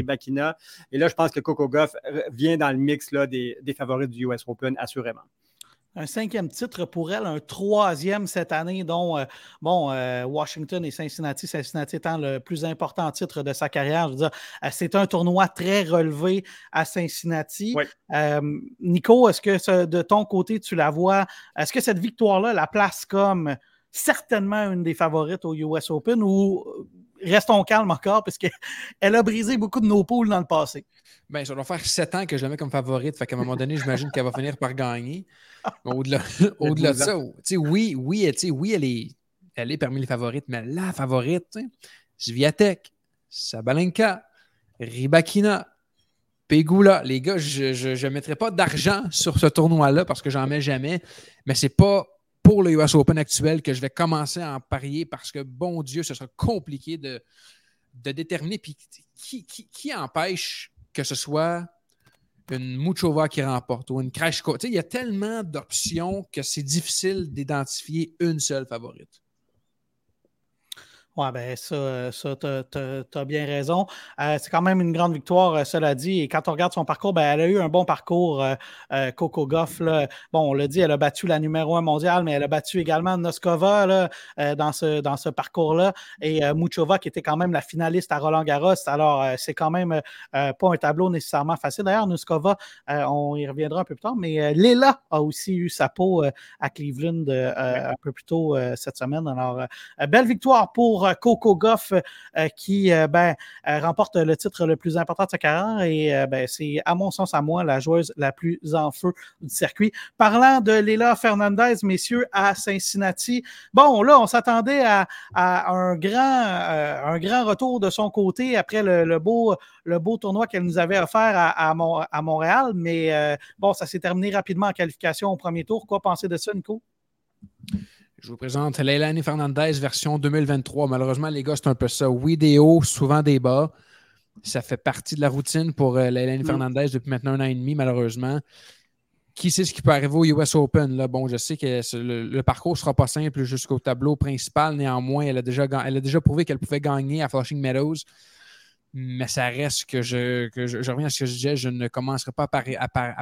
S1: un cinquième titre pour elle, un troisième cette année, dont bon, Washington et Cincinnati, Cincinnati étant le plus important titre de sa carrière. Je veux dire, c'est un tournoi très relevé à Cincinnati. Nico, est-ce que de ton côté, tu la vois, est-ce que cette victoire-là la place comme certainement une des favorites au US Open ou restons calmes encore parce qu'elle a brisé beaucoup de nos poules dans le passé.
S2: Ben, ça doit faire sept ans que je la mets comme favorite. Fait qu'à un moment donné, j'imagine qu'elle va finir par gagner. Au-delà au de ça, oui, oui, oui, elle est, elle est parmi les favorites, mais la favorite, Zviatek, Sabalenka, Ribakina, Pegula. Les gars, je ne mettrai pas d'argent sur ce tournoi-là parce que j'en mets jamais, mais c'est pas pour le US Open actuel que je vais commencer à en parier parce que, bon Dieu, ce sera compliqué de, de déterminer. Puis qui, qui, empêche que ce soit une Muchova qui remporte ou une Krashko? Il y a tellement d'options que c'est difficile d'identifier une seule favorite.
S1: Oui, ben ça, ça tu as, bien raison. Euh, c'est quand même une grande victoire, euh, cela dit. Et quand on regarde son parcours, ben, elle a eu un bon parcours, euh, Coco Goff. Là. Bon, on l'a dit, elle a battu la numéro un mondiale, mais elle a battu également Noskova là, dans ce, dans ce parcours-là. Et Muchova, qui était quand même la finaliste à Roland Garros. Alors, c'est quand même pas un tableau nécessairement facile. D'ailleurs, Noskova, on y reviendra un peu plus tard, mais Léla a aussi eu sa peau à Cleveland un peu plus tôt cette semaine. Alors, belle victoire pour Coco Goff euh, qui euh, ben, euh, remporte le titre le plus important de sa carrière et ben, c'est à mon sens à moi la joueuse la plus en feu du circuit. Parlant de Léla Fernandez, messieurs, à Cincinnati, bon là on s'attendait à, un, grand, un grand retour de son côté après le, beau, le beau tournoi qu'elle nous avait offert à, à, Montréal, mais bon, ça s'est terminé rapidement en qualification au premier tour. Quoi penser de ça, Nico?
S2: Je vous présente Leilani Fernandez version 2023. Malheureusement, les gars, c'est un peu ça. Oui, des hauts, souvent des bas. Ça fait partie de la routine pour euh, Leilani mm. Fernandez depuis maintenant un an et demi, malheureusement. Qui sait ce qui peut arriver au US Open? Là? Bon, je sais que le, parcours ne sera pas simple jusqu'au tableau principal. Néanmoins, elle a déjà, elle a déjà prouvé qu'elle pouvait gagner à Flushing Meadows mais ça reste que je, je, reviens à ce que je disais, je ne commencerai pas à,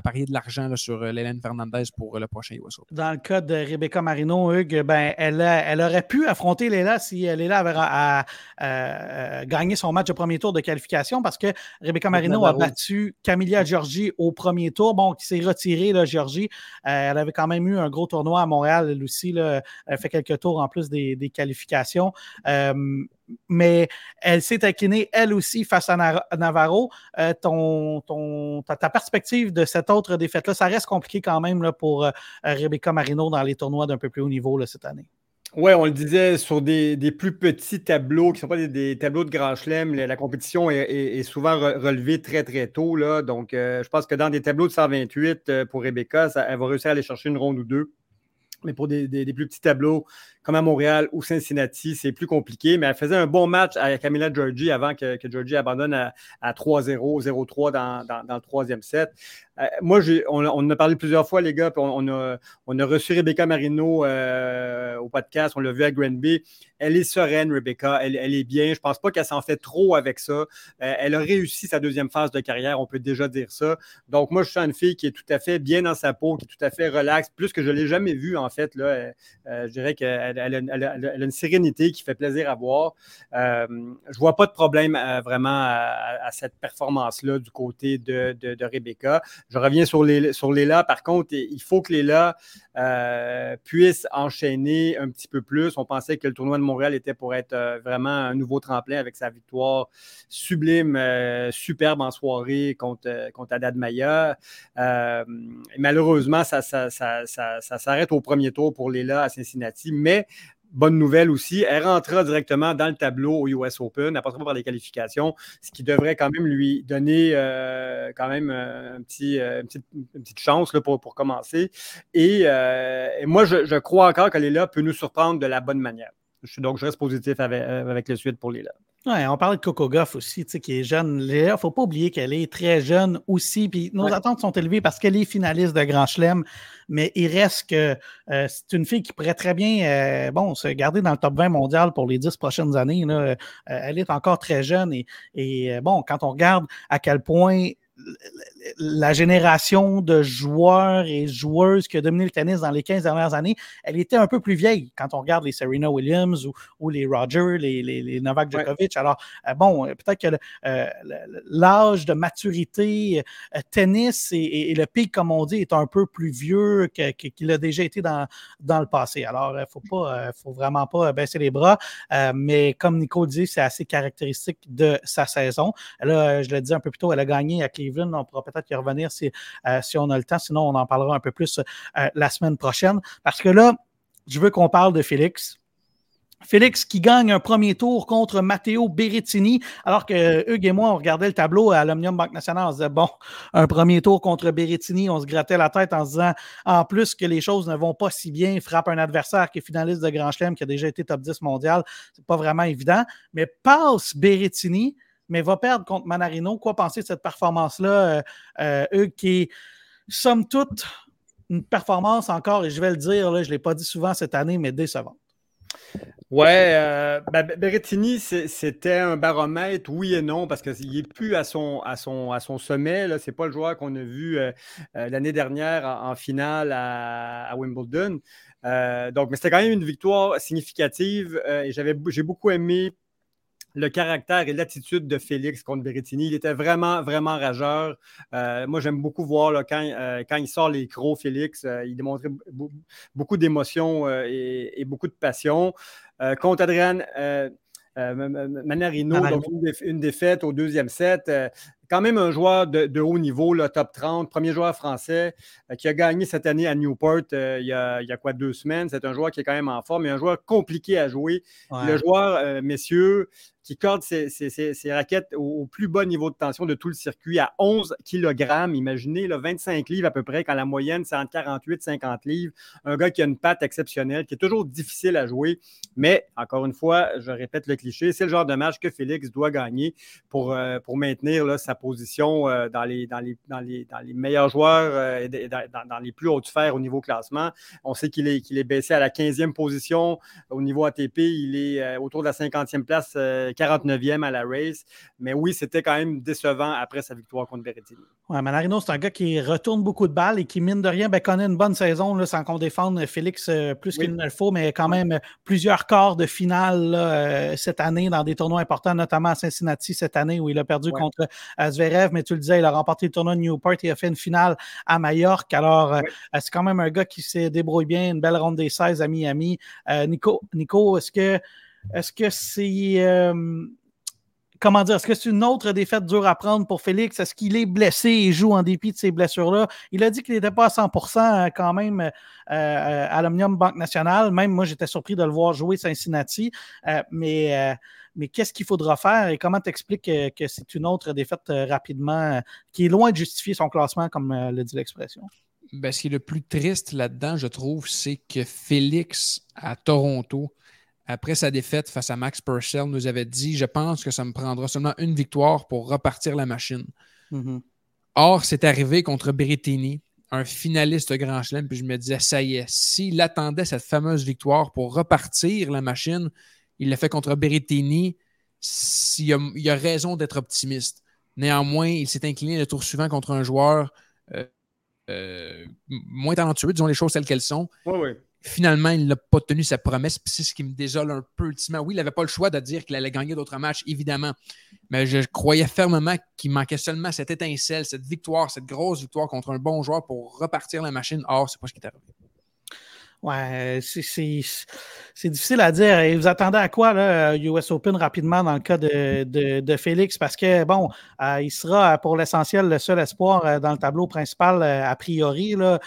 S2: parier, de l'argent sur euh, l'Hélène Fernandez pour euh, le prochain US Open.
S1: Dans le cas de Rebecca Marino, Hugues, ben, elle, elle aurait pu affronter Léla si Léla avait à, gagné son match au premier tour de qualification parce que Rebecca Marino a battu Camilla Giorgi au premier tour, bon, qui s'est retirée, là, Giorgi. Euh, elle avait quand même eu un gros tournoi à Montréal, elle aussi, là, elle fait quelques tours en plus des, qualifications mais elle s'est inclinée elle aussi face à Navarro. Euh, ta, perspective de cette autre défaite-là, ça reste compliqué quand même pour euh, Rebecca Marino dans les tournois d'un peu plus haut niveau cette année.
S3: Oui, on le disait, sur des, plus petits tableaux qui ne sont pas des, tableaux de grand chelem, la, compétition est, souvent relevée très, très tôt. Donc, euh, je pense que dans des tableaux de 128 pour Rebecca, elle va réussir à aller chercher une ronde ou deux. Mais pour des, plus petits tableaux, comme à Montréal ou Cincinnati, c'est plus compliqué. Mais elle faisait un bon match à Camilla Georgie avant que, que Georgie abandonne à, 3-0, 0-3 dans, le troisième set. Euh, moi, on, on, en a parlé plusieurs fois, les gars. On, a, on a reçu Rebecca Marino euh, au podcast. On l'a vu à Granby. Elle est sereine, Rebecca. Elle, est bien. Je pense pas qu'elle s'en fait trop avec ça. Euh, elle a réussi sa deuxième phase de carrière. On peut déjà dire ça. Donc, moi, je suis une fille qui est tout à fait bien dans sa peau, qui est tout à fait relaxe. Plus que je ne l'ai jamais vue, en fait. Là, je dirais qu'elle elle, a, une sérénité qui fait plaisir à voir. Je vois pas de problème vraiment à, cette performance-là du côté de, Rebecca. Je reviens sur, les. Par contre, il faut que Léla euh, puisse enchaîner un petit peu plus. On pensait que le tournoi de Montréal était pour être vraiment un nouveau tremplin avec sa victoire sublime, superbe en soirée contre, contre Haddad Maya. malheureusement, ça, s'arrête au premier tour pour Léla à Cincinnati, mais bonne nouvelle aussi, elle rentrera directement dans le tableau au US Open, elle passera pas par les qualifications, ce qui devrait quand même lui donner euh, quand même euh, euh, une, petite, chance là, pour, pour commencer. Et, moi, je, crois encore que Léla peut nous surprendre de la bonne manière. Donc, je reste positif avec, avec le suite pour Léla.
S1: Ouais, on parlait de Coco Goff aussi, qui est jeune. Il ne faut pas oublier qu'elle est très jeune aussi. Puis nos attentes sont élevées parce qu'elle est finaliste de Grand Chelem. Mais il reste que euh, c'est une fille qui pourrait très bien euh, bon, se garder dans le top 20 mondial pour les dix prochaines années. Là. Euh, elle est encore très jeune. Et, et bon, quand on regarde à quel point la génération de joueurs et joueuses qui a dominé le tennis dans les 15 dernières années, elle était un peu plus vieille quand on regarde les Serena Williams ou, les Roger, les, Novak Djokovic. Alors, euh, bon, peut-être que euh, l'âge de maturité tennis et, le pic, comme on dit, est un peu plus vieux qu'il a déjà été dans, dans le passé. Alors, il ne faut, pas, faut vraiment pas baisser les bras. mais comme Nico dit, c'est assez caractéristique de sa saison. Là, je l'ai dit un peu plus tôt, elle a gagné à On pourra peut-être y revenir si, euh, si on a le temps. Sinon, on en parlera un peu plus euh, la semaine prochaine. Parce que là, je veux qu'on parle de Félix. Félix qui gagne un premier tour contre Matteo Berrettini, alors que Hugues et moi, on regardait le tableau à l'Omnium Banque Nationale, on se disait, bon, un premier tour contre Berrettini, on se grattait la tête en se disant, en plus que les choses ne vont pas si bien, frappe un adversaire qui est finaliste de Grand Chelem, qui a déjà été top 10 mondial, c'est pas vraiment évident, mais passe Berrettini, mais va perdre contre Manarino. Quoi penser de cette performance-là, euh, euh, eux qui somme toute, une performance encore, et je vais le dire, je ne l'ai pas dit souvent cette année, mais décevante.
S3: Ouais, euh, ben, Berrettini, c'était un baromètre, oui et non, parce qu'il n'est plus à son, à son, à son sommet. Ce n'est pas le joueur qu'on a vu l'année dernière en, finale à, Wimbledon. donc, mais c'était quand même une victoire significative et j'ai beaucoup aimé le caractère et l'attitude de Félix contre Berrettini. Il était vraiment, vraiment rageur. Euh, moi, j'aime beaucoup voir quand, euh, quand, il sort les crocs, Félix, euh, il démontrait beaucoup d'émotion et, beaucoup de passion. contre Adrian Manarino, donc une, défaite au deuxième set quand même un joueur de, haut niveau, le top 30, premier joueur français qui a gagné cette année à Newport il, y a, quoi, deux semaines. C'est un joueur qui est quand même en forme, mais un joueur compliqué à jouer. Le joueur, messieurs, qui corde ses, raquettes au, plus bas niveau de tension de tout le circuit à 11 kg. Imaginez, là, 25 livres à peu près, quand la moyenne, c'est entre 48 50 livres. Un gars qui a une patte exceptionnelle, qui est toujours difficile à jouer. Mais, encore une fois, je répète le cliché, c'est le genre de match que Félix doit gagner pour, euh, pour maintenir sa position euh, dans, les, dans, les, dans, les, dans, les, meilleurs joueurs euh, et dans, les plus hautes sphères au niveau classement. On sait qu'il est, qu'il est baissé à la 15e position au niveau ATP. Il est autour de la 50e place 49e à la race. Mais oui, c'était quand même décevant après sa victoire contre Berrettini.
S1: Ouais, Manarino, c'est un gars qui retourne beaucoup de balles et qui, mine de rien, ben, connaît une bonne saison là, sans qu'on défende Félix euh, plus qu'il ne le faut, mais quand même plusieurs quarts de finale euh, cette année dans des tournois importants, notamment à Cincinnati cette année où il a perdu contre euh, Zverev. Mais tu le disais, il a remporté le tournoi de Newport et a fait une finale à Majorque. Alors, c'est quand même un gars qui s'est débrouillé bien, une belle ronde des 16 à Miami. Nico, Nico est-ce que est-ce que c'est. Euh, comment dire, est-ce que c'est une autre défaite dure à prendre pour Félix? Est-ce qu'il est blessé et joue en dépit de ces blessures-là? Il a dit qu'il n'était pas à 100% euh, quand même euh, à l'Omnium Banque Nationale. Même moi, j'étais surpris de le voir jouer Cincinnati. mais qu'est-ce qu'il faudra faire et comment t'expliques que, que c'est une autre défaite rapidement qui est loin de justifier son classement, comme le dit l'expression?
S2: Ben, ce qui est le plus triste là-dedans, je trouve, c'est que Félix à Toronto après sa défaite face à Max Purcell, nous avait dit Je pense que ça me prendra seulement une victoire pour repartir la machine. Mm-hmm. Or, c'est arrivé contre Berrettini, un finaliste Grand Chelem, puis je me disais Ça y est, s'il attendait cette fameuse victoire pour repartir la machine, il l'a fait contre Berrettini. Il a, il a raison d'être optimiste. Néanmoins, il s'est incliné le tour suivant contre un joueur euh, euh, moins talentueux, disons les choses telles qu'elles sont.
S3: Oui, oui.
S2: Finalement, il n'a pas tenu sa promesse. C'est ce qui me désole un peu. Oui, il n'avait pas le choix de dire qu'il allait gagner d'autres matchs, évidemment. Mais je croyais fermement qu'il manquait seulement cette étincelle, cette victoire, cette grosse victoire contre un bon joueur pour repartir la machine. Or, c'est pas ce qui est arrivé.
S1: Ouais, c'est difficile à dire. Et vous attendez à quoi, là, US Open, rapidement, dans le cas de, de, Félix? Parce que, bon, euh, il sera pour l'essentiel le seul espoir euh, dans le tableau principal, euh, a priori. Là.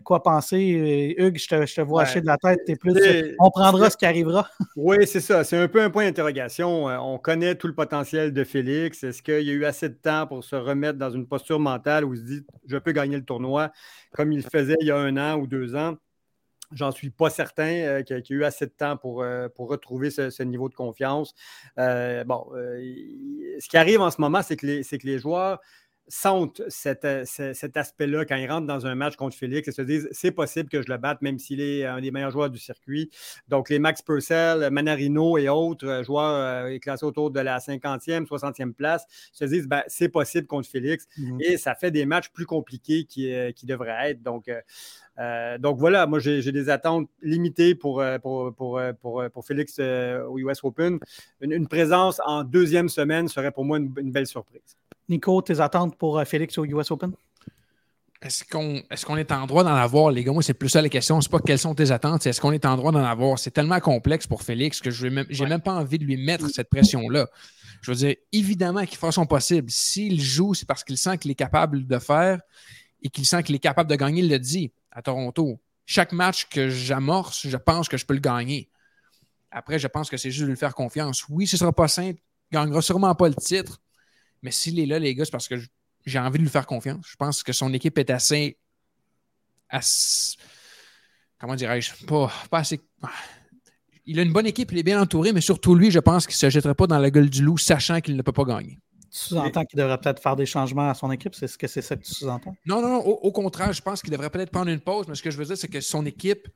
S1: quoi penser? Hugues, je te, je te vois hacher de la tête. plus, on prendra ce qui arrivera.
S3: Oui, c'est ça. C'est un peu un point d'interrogation. On connaît tout le potentiel de Félix. Est-ce qu'il y a eu assez de temps pour se remettre dans une posture mentale où il se dit je peux gagner le tournoi comme il le faisait il y a un an ou deux ans? J'en suis pas certain euh, qu'il y, ait eu assez de temps pour, euh, retrouver ce, niveau de confiance. Euh, bon, ce qui arrive en ce moment, c'est que, que les joueurs sentent euh, cet, aspect-là quand ils rentrent dans un match contre Félix et se disent c'est possible que je le batte, même s'il est un des meilleurs joueurs du circuit. Donc, les Max Purcell, Manarino et autres euh, joueurs euh, classés autour de la 50e, 60e place se disent ben, c'est possible contre Félix. Mhm. Et ça fait des matchs plus compliqués qui, qui devraient être. Donc, donc voilà, moi j'ai des attentes limitées pour, pour, pour, pour, Félix au US Open. Une, présence en deuxième semaine serait pour moi une belle surprise.
S1: Nico, tes attentes pour euh, Félix au US Open?
S2: Est-ce qu'on est, en droit d'en avoir, les gars? Moi, c'est plus ça la question. C'est pas quelles sont tes attentes, c'est est-ce qu'on est en droit d'en avoir? C'est tellement complexe pour Félix que je n'ai même, pas envie de lui mettre cette pression-là. Je veux dire, évidemment qu'il fera son possible. S'il joue, c'est parce qu'il sent qu'il est capable de faire et qu'il sent qu'il est capable de gagner, il le dit à Toronto. Chaque match que j'amorce, je pense que je peux le gagner. Après, je pense que c'est juste de lui faire confiance. Oui, ce ne sera pas simple. Il ne gagnera sûrement pas le titre. Mais s'il est là, les gars, c'est parce que j'ai envie de lui faire confiance. Je pense que son équipe est assez. comment dirais-je pas, assez. Il a une bonne équipe, il est bien entouré, mais surtout lui, je pense qu'il ne se jetterait pas dans la gueule du loup, sachant qu'il ne peut pas gagner.
S1: Tu sous-entends qu'il devrait peut-être faire des changements à son équipe? C'est ce que c'est ça que tu sous-entends?
S2: Non, non, non. au contraire, je pense qu'il devrait peut-être prendre une pause, mais ce que je veux dire, c'est que son équipe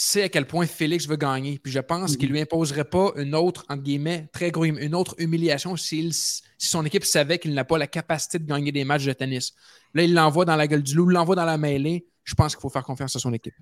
S2: sait à quel point Félix veut gagner. Puis je pense qu'il ne mhm. lui imposerait pas une autre, entre guillemets, très gros, une autre humiliation si son équipe savait qu'il n'a pas la capacité de gagner des matchs de tennis. Là, il l'envoie dans la gueule du loup, il l'envoie dans la mêlée. Je pense qu'il faut faire confiance à son équipe.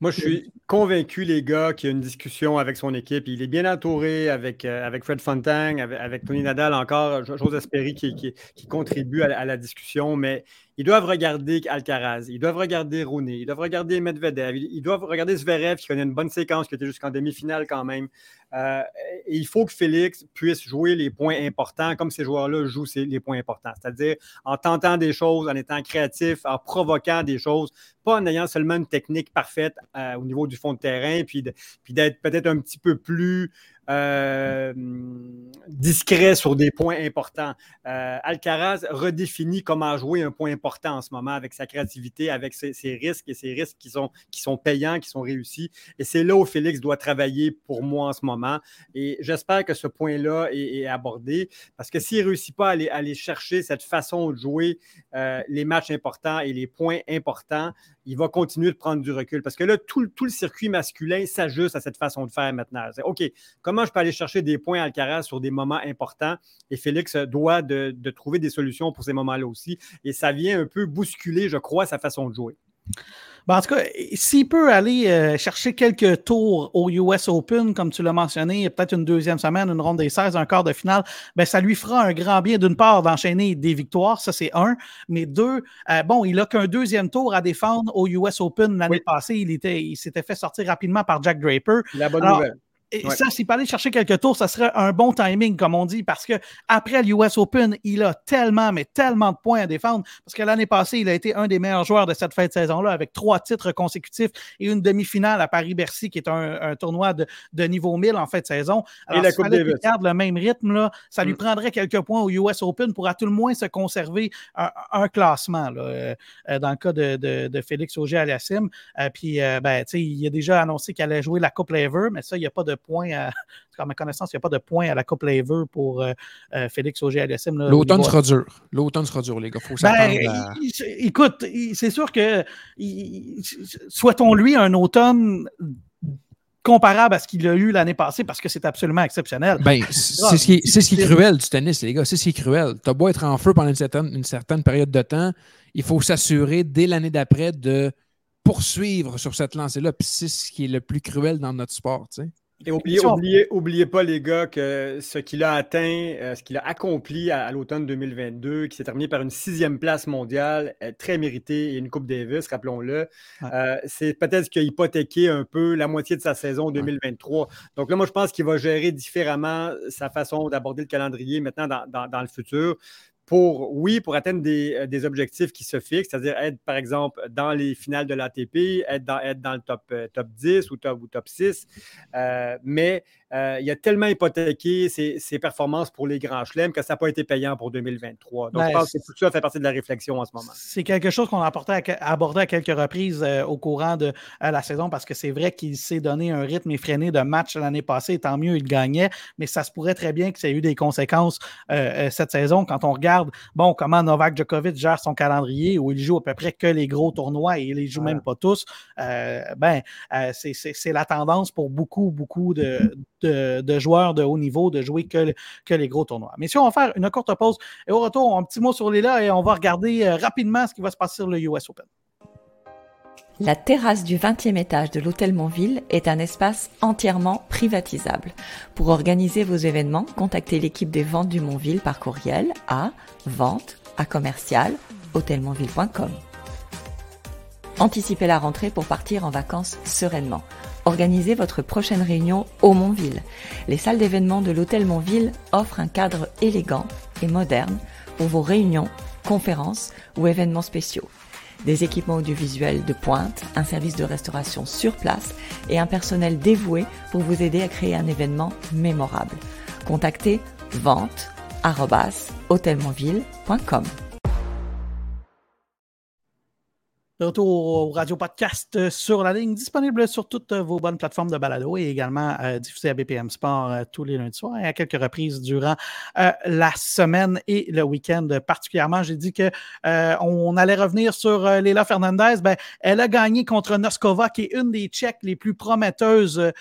S3: Moi, je suis convaincu, les gars, qu'il y a une discussion avec son équipe. Il est bien entouré avec, euh, avec Fred Fontang, avec, Tony Nadal encore, j'ose espérer qu'il qui, contribue à, la discussion, mais ils doivent regarder Alcaraz, ils doivent regarder Rooney, ils doivent regarder Medvedev, ils doivent regarder Zverev qui connaît une bonne séquence, qui était jusqu'en demi-finale quand même. Euh, il faut que Félix puisse jouer les points importants comme ces joueurs-là jouent les points importants, c'est-à-dire en tentant des choses, en étant créatif, en provoquant des choses, pas en ayant seulement une technique parfaite euh, au niveau du fond de terrain, puis d'être peut-être un petit peu plus euh, discret sur des points importants. Alcaraz redéfinit comment jouer un point important en ce moment avec sa créativité, avec ses, risques et ses risques qui sont payants, qui sont réussis. Et c'est là où Félix doit travailler pour moi en ce moment. Et j'espère que ce point-là est, abordé parce que s'il ne réussit pas à aller, chercher cette façon de jouer euh, les matchs importants et les points importants, il va continuer de prendre du recul. Parce que là, tout, le circuit masculin s'ajuste à cette façon de faire maintenant. OK, comment je peux aller chercher des points à Alcaraz sur des moments importants? Et Félix doit de trouver des solutions pour ces moments-là aussi. Et ça vient un peu bousculer, je crois, sa façon de jouer.
S1: Ben, en tout cas, s'il peut aller euh, chercher quelques tours au US Open, comme tu l'as mentionné, peut-être une deuxième semaine, une ronde des 16, un quart de finale, ben, ça lui fera un grand bien, d'une part, d'enchaîner des victoires, ça c'est un, mais deux, euh, bon, il n'a qu'un deuxième tour à défendre au US Open l'année passée, il, était, il s'était fait sortir rapidement par Jack Draper.
S3: La bonne nouvelle.
S1: Et ça, s'il parlait chercher quelques tours, ça serait un bon timing, comme on dit, parce que après l'US Open, il a tellement, mais tellement de points à défendre. Parce que l'année passée, il a été un des meilleurs joueurs de cette fin de saison-là, avec trois titres consécutifs et une demi-finale à Paris-Bercy, qui est un, tournoi de, niveau 1000 en fin de saison.
S3: Alors, et la Coupe
S1: Davis. garde le même rythme, là, ça lui mm. prendrait quelques points au US Open pour à tout le moins se conserver un, classement, là, euh, euh, dans le cas de, Félix Auger-Aliassime. Euh, puis, ben, il a déjà annoncé qu'il allait jouer la Coupe Lever, mais ça, il n'y a pas de point à, à ma connaissance, il n'y a pas de point à la Coupe Lever pour euh, euh, Félix Auger-Aliassime.
S2: L'automne sera dur. L'automne sera dur, les gars. Faut ben,
S1: Écoute, c'est sûr que souhaitons-lui un automne comparable à ce qu'il a eu l'année passée parce que c'est absolument exceptionnel.
S2: Ben, c'est ce, qui est, ce qui est cruel du tennis, les gars. C'est ce qui est cruel. Tu as beau être en feu pendant une certaine, une certaine période de temps, il faut s'assurer dès l'année d'après de poursuivre sur cette lancée-là. Puis c'est ce qui est le plus cruel dans notre sport. Tu sais.
S3: Et oubliez, oubliez, pas, les gars, que ce qu'il a atteint, euh, ce qu'il a accompli à, l'automne 2022, qui s'est terminé par une sixième place mondiale, très méritée, et une Coupe Davis, rappelons-le, euh, c'est peut-être ce qui a hypothéqué un peu la moitié de sa saison 2023. Donc là, moi, je pense qu'il va gérer différemment sa façon d'aborder le calendrier maintenant dans le futur pour, oui, pour atteindre euh, des, objectifs qui se fixent, c'est-à-dire être, par exemple, dans les finales de l'ATP, être dans, être dans le top, euh, top 10 ou top, ou top 6, euh, mais euh, il a tellement hypothéqué ses, performances pour les grands chelems que ça n'a pas été payant pour 2023. Donc, je pense que tout ça fait partie de la réflexion en ce moment.
S1: C'est quelque chose qu'on a abordé à quelques reprises euh, au courant de la saison parce que c'est vrai qu'il s'est donné un rythme effréné de match l'année passée. tant mieux, il gagnait, mais ça se pourrait très bien que ça ait eu des conséquences cette saison quand on regarde bon, comment Novak Djokovic gère son calendrier où il joue à peu près que les gros tournois et il les joue même pas tous. ben, c'est la tendance pour beaucoup, beaucoup de, de, joueurs de haut niveau de jouer que, que les gros tournois. Mais si on va faire une courte pause et au retour, un petit mot sur les et on va regarder euh, rapidement ce qui va se passer sur le US Open.
S4: La terrasse du 20e étage de l'hôtel Montville est un espace entièrement privatisable. Pour organiser vos événements, contactez l'équipe des ventes du Montville par courriel à vente à commercial hôtelmontville.com. Anticipez la rentrée pour partir en vacances sereinement. Organisez votre prochaine réunion au Montville. Les salles d'événements de l'Hôtel Montville offrent un cadre élégant et moderne pour vos réunions, conférences ou événements spéciaux. Des équipements audiovisuels de pointe, un service de restauration sur place et un personnel dévoué pour vous aider à créer un événement mémorable. Contactez vente
S1: de retour au Radio Podcast euh, sur la ligne, disponible sur toutes euh, vos bonnes plateformes de balado et également euh, diffusé à BPM Sport tous les lundis soirs et à quelques reprises durant la semaine et le week-end particulièrement. J'ai dit que on allait revenir sur Léla Fernandez. Ben, elle a gagné contre Noskova, qui est une des Tchèques les plus prometteuses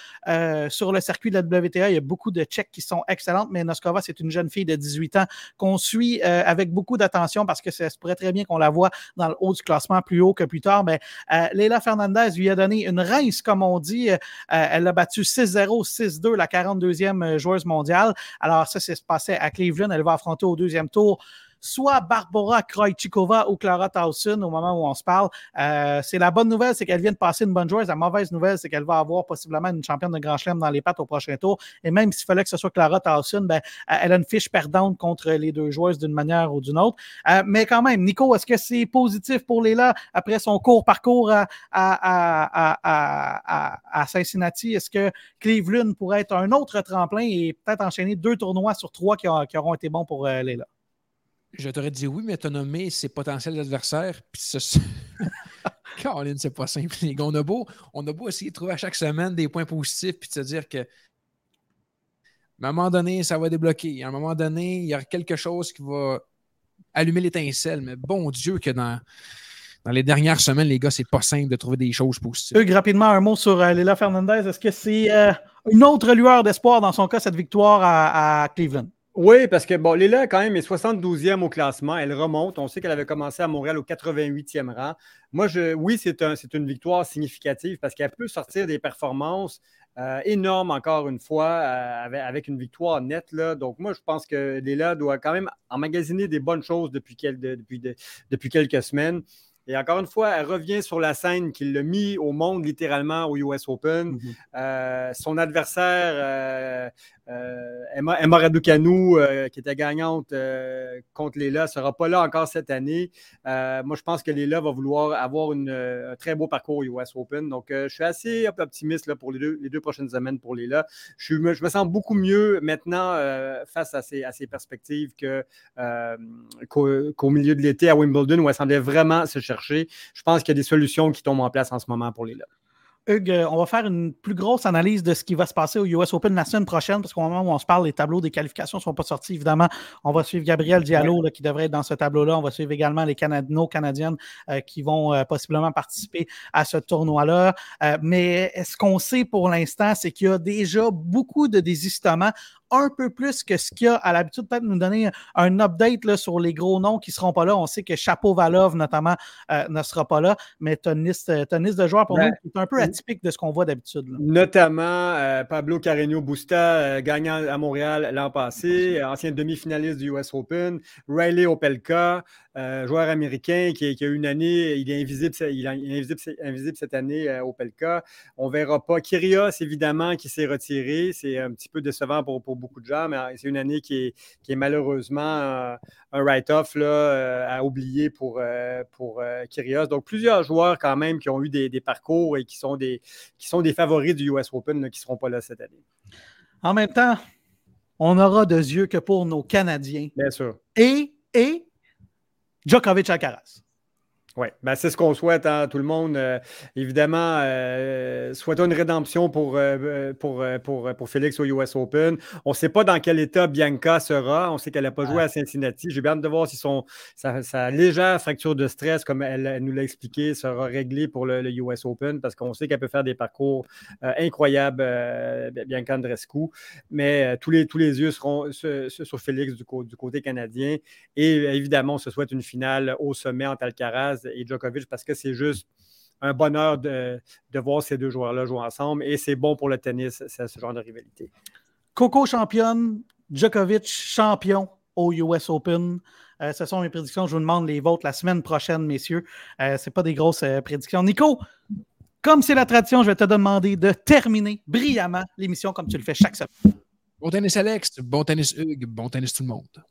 S1: sur le circuit de la WTA. Il y a beaucoup de Tchèques qui sont excellentes, mais Noskova, c'est une jeune fille de 18 ans qu'on suit avec beaucoup d'attention parce que ça se pourrait très bien qu'on la voit dans le haut du classement plus haut que plus tard, mais euh, Leila Fernandez lui a donné une rince, comme on dit. Euh, elle a battu 6-0, 6-2, la 42e joueuse mondiale. Alors, ça, c'est se passé à Cleveland. Elle va affronter au deuxième tour soit Barbara Krojcikova ou Clara Towson au moment où on se parle. Euh, c'est la bonne nouvelle, c'est qu'elle vient de passer une bonne joueuse. La mauvaise nouvelle, c'est qu'elle va avoir possiblement une championne de Grand Chelem dans les pattes au prochain tour. Et même s'il fallait que ce soit Clara Towson, ben, euh, elle a une fiche perdante contre les deux joueuses d'une manière ou d'une autre. Euh, mais quand même, Nico, est-ce que c'est positif pour Léla après son court parcours à, à, à, à Cincinnati? Est-ce que Cleveland pourrait être un autre tremplin et peut-être enchaîner deux tournois sur trois qui, qui auront été bons pour Léla?
S2: Je t'aurais dit oui, mais tu as nommé ses potentiels adversaires. Puis ce... Caroline, c'est pas simple. On a, beau, on a beau essayer de trouver à chaque semaine des points positifs puis de se dire que à un moment donné, ça va débloquer. À un moment donné, il y a quelque chose qui va allumer l'étincelle. Mais bon Dieu que dans, les dernières semaines, les gars, c'est pas simple de trouver des choses positives.
S1: Hugues, rapidement, un mot sur euh, Léla Fernandez. Est-ce que c'est euh, une autre lueur d'espoir dans son cas, cette victoire à Cleveland?
S3: Oui, parce que bon, Léla, quand même, est 72e au classement. Elle remonte. On sait qu'elle avait commencé à Montréal au 88e rang. Moi, je, oui, c'est un, une victoire significative parce qu'elle peut sortir des performances euh, énormes, encore une fois, euh, avec, une victoire nette. Là. Donc, moi, je pense que Léla doit quand même emmagasiner des bonnes choses depuis quelques semaines. Et encore une fois, elle revient sur la scène qu'il l'a mis au monde littéralement au US Open. Mm-hmm. Euh, son adversaire, euh, Emma, Emma Raducanu, euh, qui était gagnante euh, contre Léla, ne sera pas là encore cette année. moi, je pense que Léla va vouloir avoir un très beau parcours au US Open. Donc, je suis assez optimiste là, pour les deux, les deux prochaines semaines pour Léla. Je, me, je me sens beaucoup mieux maintenant face à ces, à ces perspectives qu'au, milieu de l'été à Wimbledon, où elle semblait vraiment se chercher. Je pense qu'il y a des solutions qui tombent en place en ce moment pour Léla.
S1: Hugues, euh, on va faire une plus grosse analyse de ce qui va se passer au US Open la semaine prochaine, parce qu'au moment où on se parle, les tableaux des qualifications ne sont pas sortis. Évidemment, on va suivre Gabriel Diallo qui devrait être dans ce tableau-là. On va suivre également les Canadiens, Canadiennes euh, qui vont euh, possiblement participer à ce tournoi-là. mais ce qu'on sait pour l'instant, c'est qu'il y a déjà beaucoup de désistements un peu plus que ce qu'il y a à l'habitude, peut-être nous donner un update là, sur les gros noms qui ne seront pas là. On sait que Chapeau Valov, notamment, euh, ne sera pas là, mais tu as, une liste, de joueurs pour nous qui est un peu atypique de ce qu'on voit d'habitude.
S3: Notamment euh, Pablo Carreño Busta, euh, gagnant à Montréal l'an passé, ancien demi-finaliste du US Open, Riley Opelka, joueur américain qui, a eu une année, il est invisible, il est invisible, cette année au Pelka. On ne verra pas. Kyrios, évidemment, qui s'est retiré. C'est un petit peu décevant pour, pour beaucoup de gens, mais c'est une année qui est, qui est malheureusement un, write-off euh, à oublier pour, euh, pour euh, Kyrgios. Donc, plusieurs joueurs quand même qui ont eu des, parcours et qui sont des, qui sont des favoris du US Open qui ne seront pas là cette année.
S1: En même temps, on aura de yeux que pour nos Canadiens.
S3: Bien sûr.
S1: Et, et Djokovic Alcaraz.
S3: Oui, ben c'est ce qu'on souhaite à tout le monde. Euh, évidemment, euh, souhaitons une rédemption pour, euh, pour, pour, pour, Félix au US Open. On ne sait pas dans quel état Bianca sera. On sait qu'elle n'a pas joué à Cincinnati. J'ai bien hâte de voir si son, sa, légère fracture de stress, comme elle, nous l'a expliqué, sera réglée pour le, US Open parce qu'on sait qu'elle peut faire des parcours incroyables, Bianca Andrescu. Mais tous, les, tous les yeux seront sur Félix du, du, côté canadien. Et évidemment, on se souhaite une finale au sommet entre Alcaraz et Djokovic parce que c'est juste un bonheur de, voir ces deux joueurs-là jouer ensemble et c'est bon pour le tennis, ce genre de rivalité.
S1: Coco championne, Djokovic champion au US Open. Euh, ce sont mes prédictions. Je vous demande les vôtres la semaine prochaine, messieurs. Euh, ce pas des grosses euh, prédictions. Nico, comme c'est la tradition, je vais te demander de terminer brillamment l'émission comme tu le fais chaque semaine.
S2: Bon tennis, Alex. Bon tennis, Hugues. Bon tennis, tout le monde.